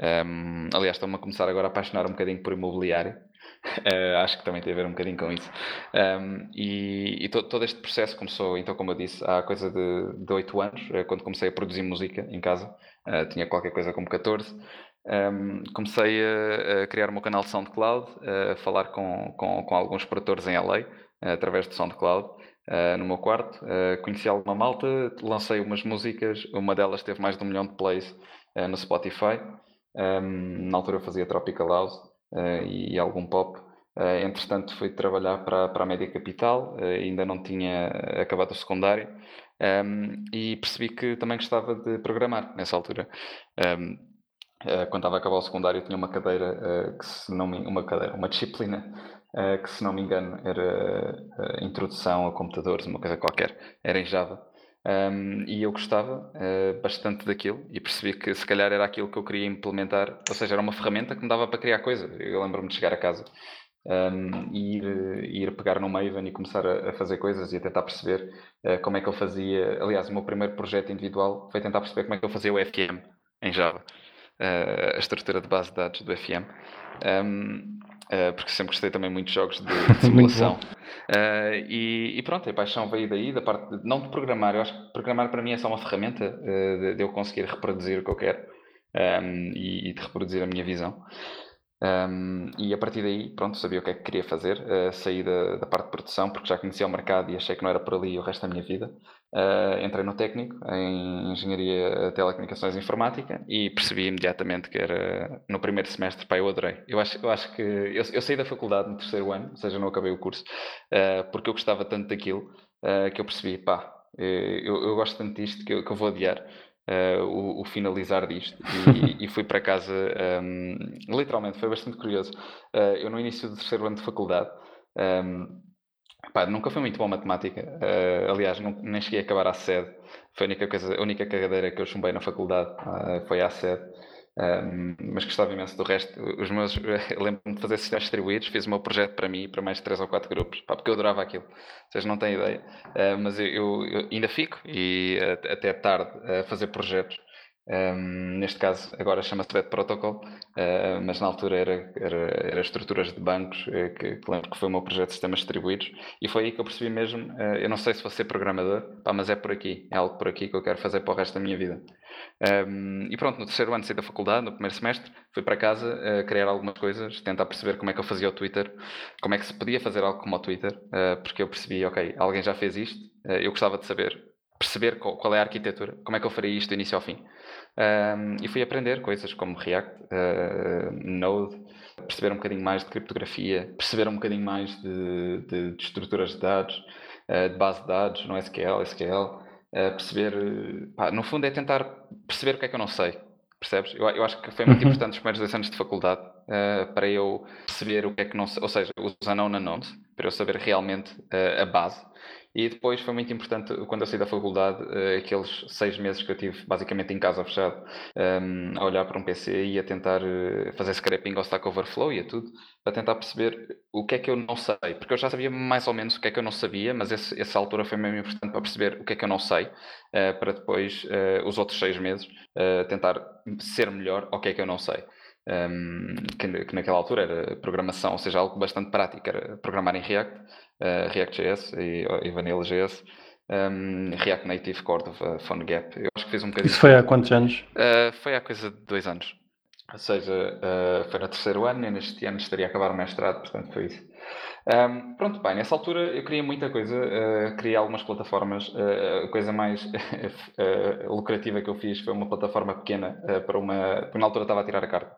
S3: Um, aliás, estou-me a começar agora a apaixonar um bocadinho por imobiliário. Uh, acho que também tem a ver um bocadinho com isso. Um, e, e to, todo este processo começou, então, como eu disse, há coisa de, 8 anos, quando comecei a produzir música em casa uh, tinha qualquer coisa como 14. Um, comecei a, a, criar o meu canal de SoundCloud, a falar com, com, com alguns produtores em LA, através do SoundCloud, uh, no meu quarto. Uh, conheci alguma malta, lancei umas músicas, uma delas teve mais de um milhão de plays uh, no Spotify. Um, na altura fazia Tropical House e, algum pop. entretanto, fui trabalhar para, para a Média Capital, ainda não tinha acabado o secundário. Um, e percebi que também gostava de programar nessa altura. Um, eh, quando estava a acabar o secundário, tinha uma cadeira, uh, que se não me, uma cadeira, uma disciplina, uh, que se não me engano era Introdução a Computadores, uma coisa qualquer, era em Java. E eu gostava bastante daquilo e percebi que se calhar era aquilo que eu queria implementar, ou seja, era uma ferramenta que me dava para criar coisa. Eu lembro-me de chegar a casa um, e ir, ir pegar no Maven e começar a, a fazer coisas e a tentar perceber uh, como é que ele fazia. Aliás, o meu primeiro projeto individual foi tentar perceber como é que ele fazia o FM em Java, uh, a estrutura de base de dados do FM. Um, uh, ah, porque sempre gostei também muito de jogos de, de simulação. e, e, pronto, a paixão veio daí, da parte de, não de programar. Eu acho que programar para mim é só uma ferramenta de, de, eu conseguir reproduzir o que eu quero um, e, e de reproduzir a minha visão. Um, e a partir daí, pronto, sabia o que é que queria fazer, uh, saí da, da, parte de produção, porque já conhecia o mercado e achei que não era por ali o resto da minha vida. Uh, entrei no técnico, em Engenharia Telecomunicações e Informática, e percebi imediatamente que era no primeiro semestre, pá, eu adorei. Eu acho, eu acho que, eu, eu saí da faculdade no terceiro ano, ou seja, não acabei o curso, uh, porque eu gostava tanto daquilo, que eu percebi, pá, eu, eu gosto tanto disto que eu, que eu vou adiar uh, o, o, finalizar disto e, e fui para casa, um, ehm, literalmente, foi bastante curioso. Uh, eu, no início do terceiro ano de faculdade, um, ehm, Pá, nunca foi muito bom matemática. Uh, aliás, não, nem cheguei a acabar a sede. Foi a única, coisa, a única cadeira que eu chumbei na faculdade. Foi a sede. Um, mas gostava imenso do resto. Os meus, lembro-me de fazer sistemas distribuídos, fiz o meu projeto para mim, para mais de 3 ou 4 grupos, pá, porque eu adorava aquilo. Vocês não têm ideia. Uh, mas eu, eu, ainda fico e uh, até tarde a fazer projetos. Um, neste caso, agora chama-se Bad Protocol, uh, mas na altura era, era, era estruturas de bancos, uh, que, que, lembro que foi o meu projeto de sistemas distribuídos, e foi aí que eu percebi mesmo. Uh, eu não sei se vou ser programador, pá, mas é por aqui, é algo por aqui que eu quero fazer para o resto da minha vida. Um, e pronto, no terceiro ano saí da faculdade, no primeiro semestre, fui para casa criar algumas coisas, tentar perceber como é que eu fazia o Twitter, como é que se podia fazer algo como o Twitter, porque eu percebi, ok, alguém já fez isto, eu gostava de saber perceber qual, qual, é a arquitetura, como é que eu faria isto do início ao fim. Um, e fui aprender coisas como React, uh, Node, perceber um bocadinho mais de criptografia, perceber um bocadinho mais de, de, de estruturas de dados, uh, de base de dados, no SQL, SQL, uh, perceber, pá, no fundo é tentar perceber o que é que eu não sei, percebes? Eu, eu acho que foi muito uhum. importante os primeiros dois anos de faculdade para eu perceber o que é que não sei, ou seja, os unknown unknowns, para eu saber realmente a base e depois foi muito importante, quando eu saí da faculdade, uh, aqueles seis meses que eu tive basicamente em casa fechado, um, ehm, a olhar para um PC e a tentar uh, fazer scraping ao Stack Overflow e a tudo, para tentar perceber o que é que eu não sei. Porque eu já sabia mais ou menos o que é que eu não sabia, mas esse, essa altura foi mesmo importante para perceber o que é que eu não sei, uh, para depois, os outros seis meses, tentar ser melhor ao que é que eu não sei. Um, ehm, que, que, naquela altura era programação, ou seja, algo bastante prático, era programar em React uh, React.js e, e Vanilla.js, um, React Native, Cordova, PhoneGap. Eu acho que fiz um bocadinho.
S1: Isso foi há quantos anos?
S3: Uh, foi há coisa de dois anos. Ou seja, uh, foi no terceiro ano e neste ano estaria a acabar o mestrado, portanto foi isso. Um, pronto, bem, nessa altura eu queria muita coisa, uh, criei algumas plataformas. Uh, a coisa mais uh, lucrativa que eu fiz foi uma plataforma pequena para uma. Porque na altura estava a tirar a carta.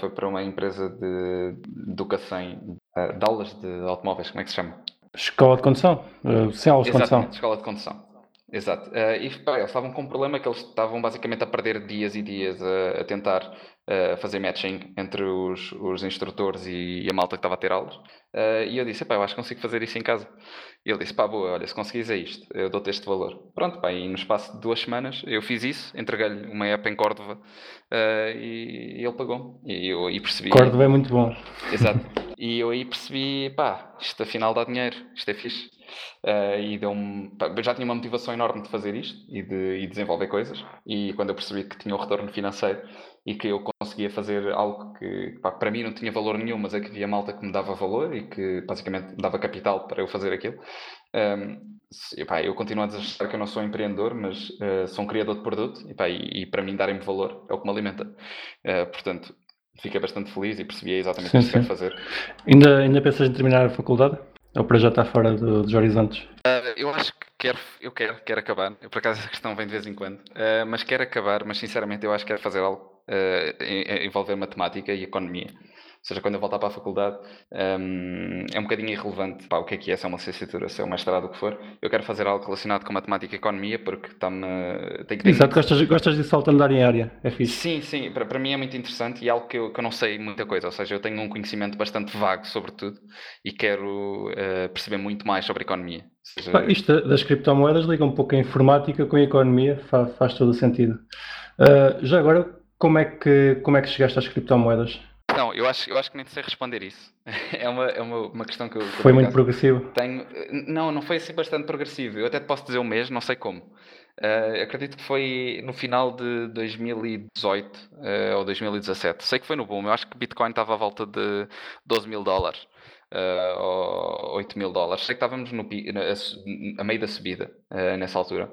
S3: foi para uma empresa de, de educação, de aulas de automóveis, como é que se chama?
S1: Escola de condução, sem aulas de condução.
S3: escola de condução. Exato. Uh, e pá, eles estavam com um problema que eles estavam basicamente a perder dias e dias a, a tentar uh, fazer matching entre os, os instrutores e, e, a malta que estava a ter aulas. Uh, e eu disse, pá, eu acho que consigo fazer isso em casa. E ele disse, pá, boa, olha, se conseguires é isto, eu dou-te este valor. Pronto, pá, e no espaço de duas semanas eu fiz isso, entreguei-lhe uma app em Córdoba e, e, ele pagou. E eu e percebi...
S1: Córdoba é muito bom.
S3: Exato. E eu aí percebi, pá, isto afinal dá dinheiro, isto é fixe. Uh, e deu-me. Eu já tinha uma motivação enorme de fazer isto e de e desenvolver coisas. E quando eu percebi que tinha um retorno financeiro e que eu conseguia fazer algo que pá, para mim não tinha valor nenhum, mas é que havia malta que me dava valor e que basicamente me dava capital para eu fazer aquilo. Um, e, pá, eu continuo a dizer que eu não sou empreendedor, mas uh, sou um criador de produto e, pá, e, e para mim darem-me valor é o que me alimenta. Uh, portanto, fiquei bastante feliz e percebi exatamente o que quero fazer.
S1: Ainda, ainda pensas em terminar a faculdade? Ou para já estar fora do, dos horizontes?
S3: Uh, eu acho que quero, eu quero, quero acabar. Eu, por acaso essa questão vem de vez em quando. Uh, mas quero acabar, mas sinceramente eu acho que quero fazer algo uh, envolver matemática e economia seja, quando eu voltar para a faculdade, um, é um bocadinho irrelevante pá, o que é que é, se é uma licenciatura, se é um mestrado, o que for. Eu quero fazer algo relacionado com matemática e economia porque está-me.
S1: Exato, gostas, gostas de saltandar em área, é fixe.
S3: Sim, sim, para, para mim é muito interessante e é algo que eu, que eu não sei muita coisa, ou seja, eu tenho um conhecimento bastante vago sobre tudo e quero uh, perceber muito mais sobre economia.
S1: Seja... Pá, isto das criptomoedas liga um pouco a informática com a economia, faz, faz todo o sentido. Uh, já agora, como é, que, como é que chegaste às criptomoedas?
S3: Não, eu acho, eu acho que nem sei responder isso. É uma, é uma, uma questão que eu. Que
S1: foi muito progressivo?
S3: Tenho, não, não foi assim bastante progressivo. Eu até te posso dizer o mês, não sei como. Uh, acredito que foi no final de 2018 uh, eh, ou 2017. Sei que foi no boom. Eu acho que Bitcoin estava à volta de 12 mil dólares uh, ou 8 mil dólares. Sei que estávamos no, a, a meio da subida nessa altura.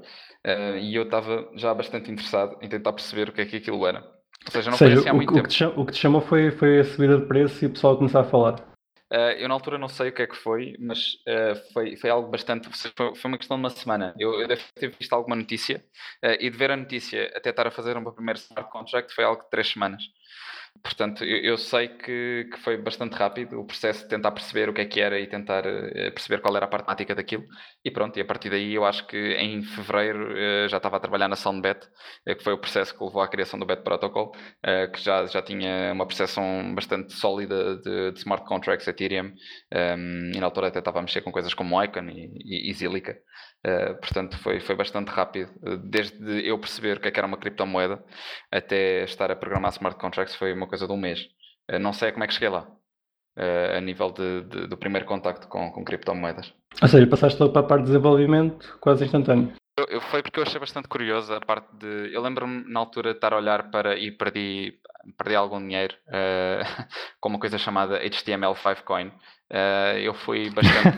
S3: e eu estava já bastante interessado em tentar perceber o que é que aquilo era. Ou seja, não seja, foi assim há
S1: o,
S3: muito
S1: o
S3: tempo.
S1: Que chamou, o que te chamou foi, foi a subida de preço e o pessoal começar a falar.
S3: Uh, eu na altura não sei o que é que foi, mas uh, foi, foi algo bastante. Foi, foi, uma questão de uma semana. Eu, eu devo ter visto alguma notícia uh, e de ver a notícia até estar a fazer um primeiro smart contract foi algo de três semanas. Portanto, eu, eu sei que, que, foi bastante rápido o processo de tentar perceber o que é que era e tentar uh, perceber qual era a parte prática daquilo. E pronto, e a partir daí eu acho que em fevereiro uh, já estava a trabalhar na SoundBet, uh, que foi o processo que levou à criação do Bet Protocol, que já, já tinha uma percepção bastante sólida de, de smart contracts Ethereum, um, ehm, e na altura até estava a mexer com coisas como Icon e, e, e Zilliqa. portanto, foi, foi bastante rápido. Desde eu perceber o que, é que era uma criptomoeda até estar a programar smart contracts, foi uma coisa de um mês. Uh, não sei como é que cheguei lá, uh, a nível de, de, do primeiro contacto com, com criptomoedas.
S1: Ou seja, passaste para a parte de desenvolvimento quase instantâneo.
S3: Eu, eu, foi porque eu achei bastante curioso a parte de. Eu lembro-me na altura de estar a olhar para e perdi, perdi algum dinheiro com uma coisa chamada HTML5 Coin, Uh, eu fui bastante.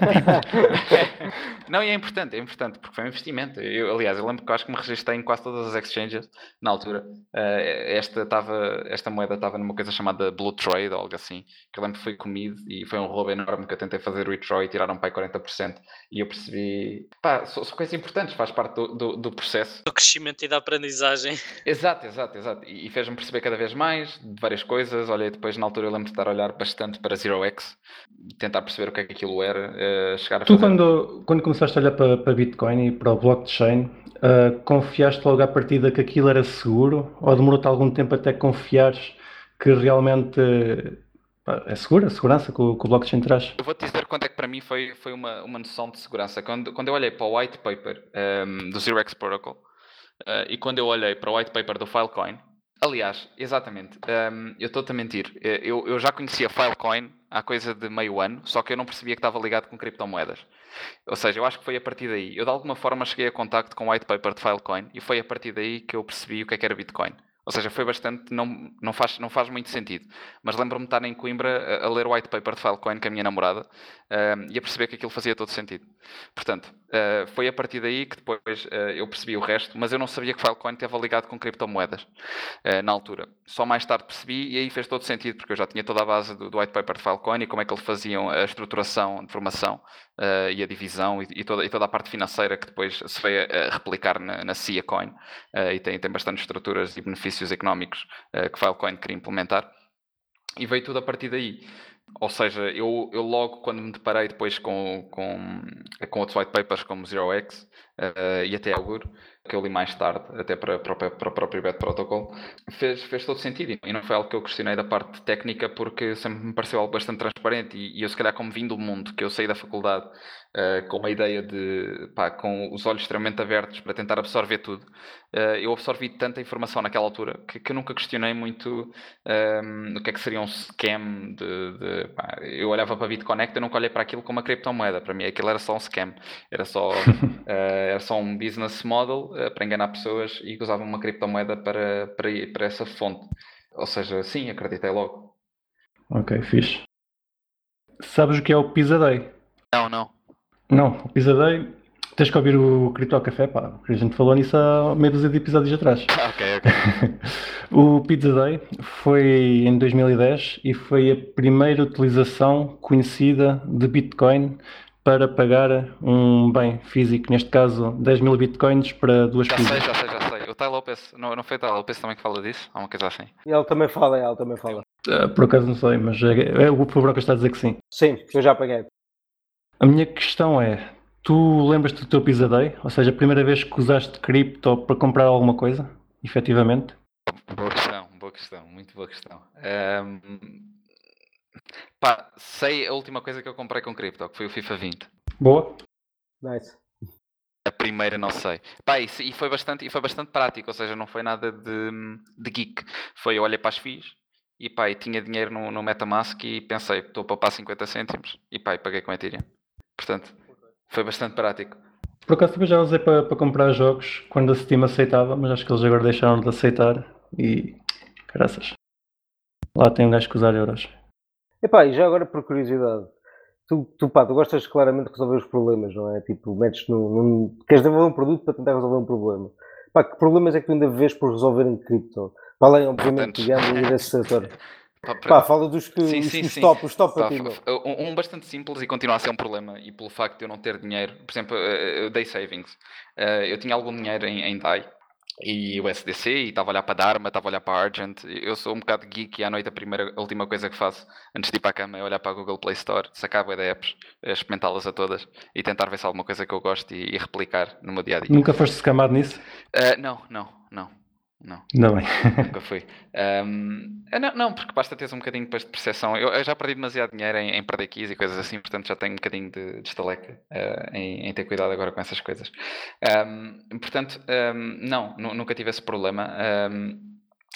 S3: não, e é importante, é importante, porque foi um investimento. Eu, aliás, eu lembro que eu acho que me registrei em quase todas as exchanges na altura. Uh, esta, tava, esta moeda estava numa coisa chamada Blue Trade ou algo assim, que eu lembro que foi comido e foi um roubo enorme que eu tentei fazer o withdraw e tiraram para aí 40%. E eu percebi, pá, são, são coisas importantes, faz parte do, do, do, processo.
S5: Do crescimento e da aprendizagem.
S3: Exato, exato, exato. E, e fez-me perceber cada vez mais de várias coisas. Olha, depois na altura eu lembro de estar a olhar bastante para Zero X tentar perceber o que é que aquilo era, uh, chegar a
S1: Tu, quando, quando começaste a olhar para, para Bitcoin e para o blockchain, uh, confiaste logo à partida que aquilo era seguro? Ou demorou-te algum tempo até confiares que realmente é seguro, a segurança que o, que o blockchain traz?
S3: Eu vou-te dizer quanto é que para mim foi, foi uma, uma noção de segurança. Quando, quando eu olhei para o white paper um, ehm, do Zero X Protocol uh, e quando eu olhei para o white paper do Filecoin, Aliás, exatamente. Um, eu estou-te a mentir. Eu, eu já conhecia Filecoin há coisa de meio ano, só que eu não percebia que estava ligado com criptomoedas. Ou seja, eu acho que foi a partir daí. Eu de alguma forma cheguei a contacto com o white paper de Filecoin e foi a partir daí que eu percebi o que, é que era Bitcoin. Ou seja, foi bastante, não, não, faz, não faz muito sentido. Mas lembro-me de estar em Coimbra a, a, ler o white paper de Filecoin com a minha namorada uh, e a perceber que aquilo fazia todo sentido. Portanto, uh, foi a partir daí que depois uh, eu percebi o resto, mas eu não sabia que Filecoin estava ligado com criptomoedas na altura. Só mais tarde percebi e aí fez todo sentido, porque eu já tinha toda a base do, do white paper de Filecoin e como é que eles faziam a estruturação de formação e a divisão e, e, toda, e toda a parte financeira que depois se veio a, replicar na, na e tem, tem bastante estruturas e benefícios económicos uh, que Filecoin queria implementar. E veio tudo a partir daí. Ou seja, eu, eu logo quando me deparei depois com, com, com outros white papers como Zero X uh, e até Augur, que eu li mais tarde, até para, para, para o próprio Bet Protocol, fez, fez todo sentido. E não foi algo que eu questionei da parte técnica, porque sempre me pareceu algo bastante transparente. E, e eu, se calhar, como vim do mundo, que eu saí da faculdade uh, com a ideia de, pá, com os olhos extremamente abertos para tentar absorver tudo, uh, eu absorvi tanta informação naquela altura que, que eu nunca questionei muito um, ehm, o que é que seria um scam. De, de pá, eu olhava para BitConnect, eu nunca olhei para aquilo como uma criptomoeda. Para mim, aquilo era só um scam. Era só, uh, era só um business model uh, para enganar pessoas e que usavam uma criptomoeda para, para, para essa fonte. Ou seja, sim, acreditei logo.
S1: Ok, fixe. Sabes o que é o Pizza Day?
S3: Não, não.
S1: Não, o Pizza Day. Tens que ouvir o Cripto Café, pá, porque a gente falou nisso há meia dúzia de episódios atrás.
S3: ok, ok.
S1: o Pizza Day foi em 2010 e foi a primeira utilização conhecida de Bitcoin para pagar um bem físico, neste caso 10 mil bitcoins para duas
S3: já Sei, já sei, já sei. O Tai Lopes, não, não foi o Tai Lopes também que fala disso? Há uma coisa assim.
S4: Ele também fala, ele também fala.
S1: Uh, por acaso não sei, mas é, é, o Broca está a dizer que sim.
S4: Sim, eu já paguei.
S1: A minha questão é, tu lembras-te do teu Pizza Day? Ou seja, a primeira vez que usaste cripto para comprar alguma coisa, efetivamente?
S3: Boa questão, boa questão, muito boa questão. Um Pá, sei a última coisa que eu comprei com cripto, que foi o FIFA 20.
S1: Boa.
S4: Nice.
S3: A primeira não sei. Pá, e, e, foi bastante, e foi bastante prático, ou seja, não foi nada de, de geek. Foi, olhei para as FIIs e pá, e tinha dinheiro no, no Metamask e pensei, estou a poupar 50 cêntimos e pá, e paguei com Ethereum. Portanto, foi bastante prático.
S1: Por acaso também já usei para, para comprar jogos quando a Steam aceitava, mas acho que eles agora deixaram de aceitar e graças. Lá tem um gajo que usar euros.
S4: Epá, e já agora por curiosidade, tu, tu, pá, tu gostas claramente de resolver os problemas, não é? Tipo, metes no, no, Queres desenvolver um produto para tentar resolver um problema. Pá, que problemas é que tu ainda vês por resolver em cripto? Para além, obviamente, digamos, e desse setor. Pá, fala dos que sim, os, sim, os top, os top Pá,
S3: um, um, bastante simples e continua a ser um problema, e pelo facto de eu não ter dinheiro, por exemplo, uh, day savings. Uh, eu tinha algum dinheiro em, em DAI e o SDC, e estava a olhar para Dharma, estava a olhar para Argent. Eu sou um bocado geek e à noite a primeira, a última coisa que faço antes de ir para a cama é olhar para a Google Play Store, sacar a de apps, eh, experimentá-las a todas e tentar ver se há alguma coisa que eu gosto e, e replicar no meu dia a dia.
S1: Nunca foste escamado nisso?
S3: Uh, não, não, não. Não.
S1: Não bem.
S3: Nunca fui. Um, não, não, porque basta teres um bocadinho depois de percepção. Eu, eu, já perdi demasiado dinheiro em, em perder keys e coisas assim, portanto já tenho um bocadinho de, de estaleca uh, em, em, ter cuidado agora com essas coisas. Um, portanto, um, não, nunca tive esse problema.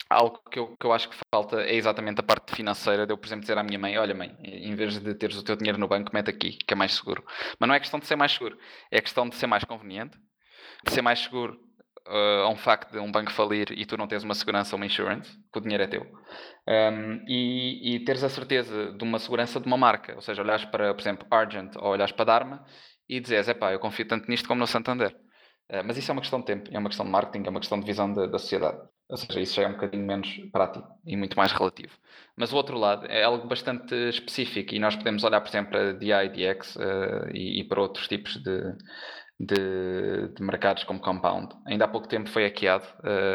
S3: algo que eu, que eu acho que falta é exatamente a parte financeira de eu, por exemplo, dizer à minha mãe: Olha, mãe, em vez de teres o teu dinheiro no banco, mete aqui, que é mais seguro. Mas não é questão de ser mais seguro, é questão de ser mais conveniente, de ser mais seguro uh, a um facto de um banco falir e tu não tens uma segurança, uma insurance, que o dinheiro é teu. Um, e, e, teres a certeza de uma segurança de uma marca, ou seja, olhares para, por exemplo, Argent ou olhares para Dharma e dizes, epá, eu confio tanto nisto como no Santander. Uh, mas isso é uma questão de tempo, é uma questão de marketing, é uma questão de visão da, da sociedade. Ou seja, isso já é um bocadinho menos prático e muito mais relativo. Mas o outro lado é algo bastante específico e nós podemos olhar, por exemplo, para DI, DX uh, e, e para outros tipos de, de, de, mercados como Compound. Ainda há pouco tempo foi hackeado.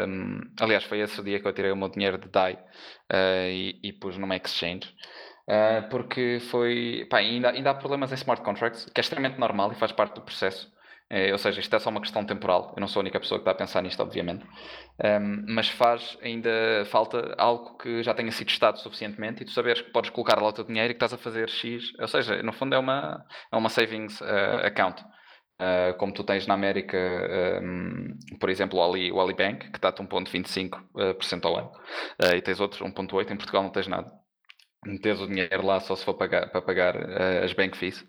S3: Um, aliás, foi esse o dia que eu tirei o meu dinheiro de DAI uh, e, e pus numa exchange. Uh, porque foi. Pá, ainda, ainda há problemas em smart contracts, que é extremamente normal e faz parte do processo. Uh, ou seja, isto é só uma questão temporal. Eu não sou a única pessoa que está a pensar nisto, obviamente. Um, mas faz ainda falta algo que já tenha sido testado suficientemente e tu saberes que podes colocar lá o teu dinheiro e que estás a fazer X. Ou seja, no fundo é uma, é uma savings account. Uh, como tu tens na América, um, por exemplo, o, Ali, o Alibank, que a 1,25% ao ano, uh, e tens outros 1,8%, em Portugal não tens nada. Tens o dinheiro lá só se for pagar, para pagar uh, as bank fees.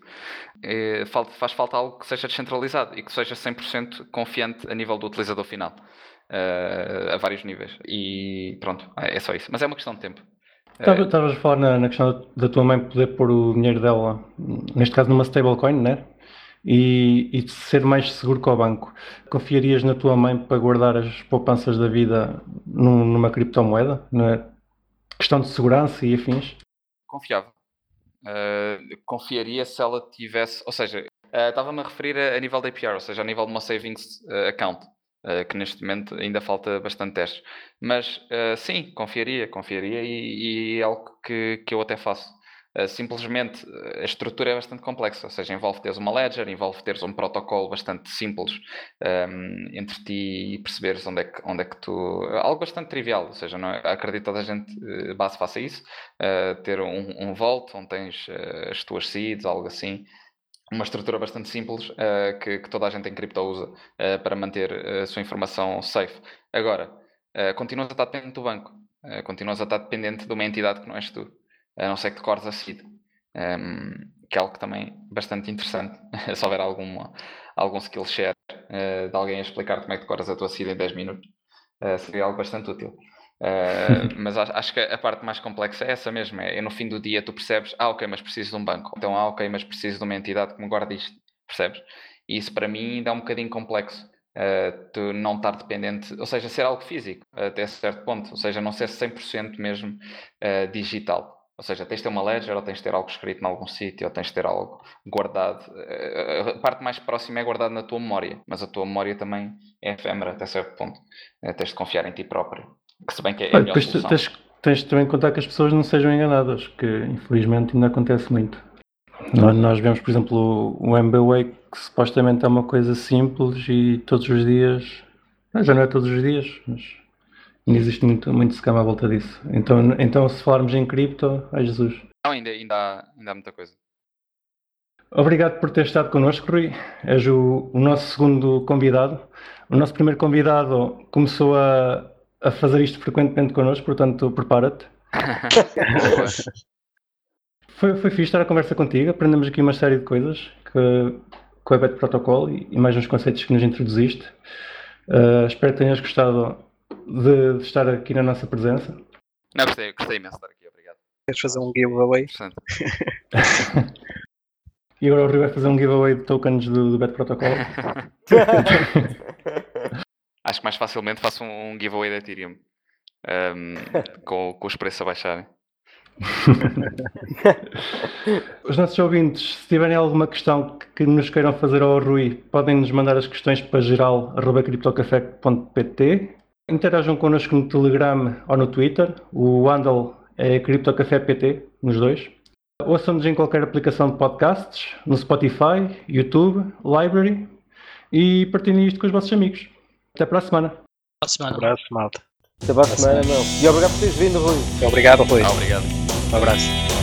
S3: Falta, faz falta algo que seja descentralizado e que seja 100% confiante a nível do utilizador final, a vários níveis. E pronto, é, é só isso. Mas é uma questão de tempo.
S1: Estavas a falar na, na, questão da tua mãe poder pôr o dinheiro dela, neste caso numa stablecoin, né? E, e ser mais seguro que o banco. Confiarias na tua mãe para guardar as poupanças da vida num, numa criptomoeda? Na questão de segurança e afins?
S3: Confiava. Uh, confiaria se ela tivesse, ou seja, uh, estava-me a referir a, a, nível da APR, ou seja, a nível de uma savings uh, account, que neste momento ainda falta bastante testes. Mas sim, confiaria, confiaria e, e é algo que, que eu até faço. Eh, simplesmente eh, a estrutura é bastante complexa, ou seja, envolve teres uma ledger, envolve teres um protocolo bastante simples um, ehm, entre ti e perceberes onde é, que, onde é que tu. Algo bastante trivial, ou seja, não é, acredito toda a gente uh, base faça isso, uh, ter um, um vault onde tens uh, as tuas seeds, algo assim. Uma estrutura bastante simples que, que, toda a gente em cripto usa para manter a sua informação safe. Agora, continuas a estar dependente do banco, continuas a estar dependente de uma entidade que não és tu a não ser que decores a seed. Um, que é algo que também é bastante interessante. Se houver alguma, algum skill share uh, de alguém a explicar como é que decoras a tua seed em 10 minutos, uh, seria algo bastante útil. Uh, mas acho que a parte mais complexa é essa mesmo. É, é, no fim do dia tu percebes, ah, ok, mas preciso de um banco. Então, ah, ok, mas preciso de uma entidade que me guarde isto. Percebes? E isso para mim ainda é um bocadinho complexo. Uh, tu não estar dependente, ou seja, ser algo físico até certo ponto, ou seja, não ser 100% mesmo uh, digital. Ou seja, tens de ter uma ledger, ou tens de ter algo escrito em algum sítio, ou tens de ter algo guardado. Eh, a parte mais próxima é guardada na tua memória, mas a tua memória também é efêmera até certo ponto. Eh, tens de confiar em ti próprio. Que se bem que é a melhor solução.
S1: Tens, tens também de contar que as pessoas não sejam enganadas, que infelizmente ainda acontece muito. Nós, nós vemos, por exemplo, o MBWay, que supostamente é uma coisa simples e todos os dias. Já não é todos os dias, mas Ainda existe muito, muito scam à volta disso. Então, então se falarmos em cripto, ai Jesus.
S3: Não, ainda, ainda, há, ainda há muita coisa.
S1: Obrigado por ter estado connosco, Rui. És o, o nosso segundo convidado. O nosso primeiro convidado começou a, a fazer isto frequentemente connosco, portanto, prepara-te. foi, foi fixe estar a conversa contigo. Aprendemos aqui uma série de coisas que, com o EBET Protocol e, e mais uns conceitos que nos introduziste. Uh, espero que tenhas gostado de, de, estar aqui na nossa presença.
S3: Não, gostei, gostei imenso de estar aqui, obrigado.
S2: Queres fazer um giveaway?
S1: e agora o Rio vai fazer um giveaway de tokens do, do Bet Protocol.
S3: Acho que mais facilmente faço um, um giveaway da Ethereum um, com, com os preços a baixarem.
S1: Os nossos ouvintes, se tiverem alguma questão que nos queiram fazer ao Rui, podem nos mandar as questões para geral.criptocafé.pt. Interajam connosco no Telegram ou no Twitter. O handle é CryptoCafépt, nos dois. Ouçam-nos em qualquer aplicação de podcasts, no Spotify, YouTube, Library e partilhem isto com os vossos amigos. Até para a semana.
S5: Para a semana.
S2: Um abraço, malta.
S4: Até para a semana, meu. E obrigado por teres vindo, Rui.
S2: Obrigado, Rui.
S3: Ah, obrigado.
S2: Um abraço.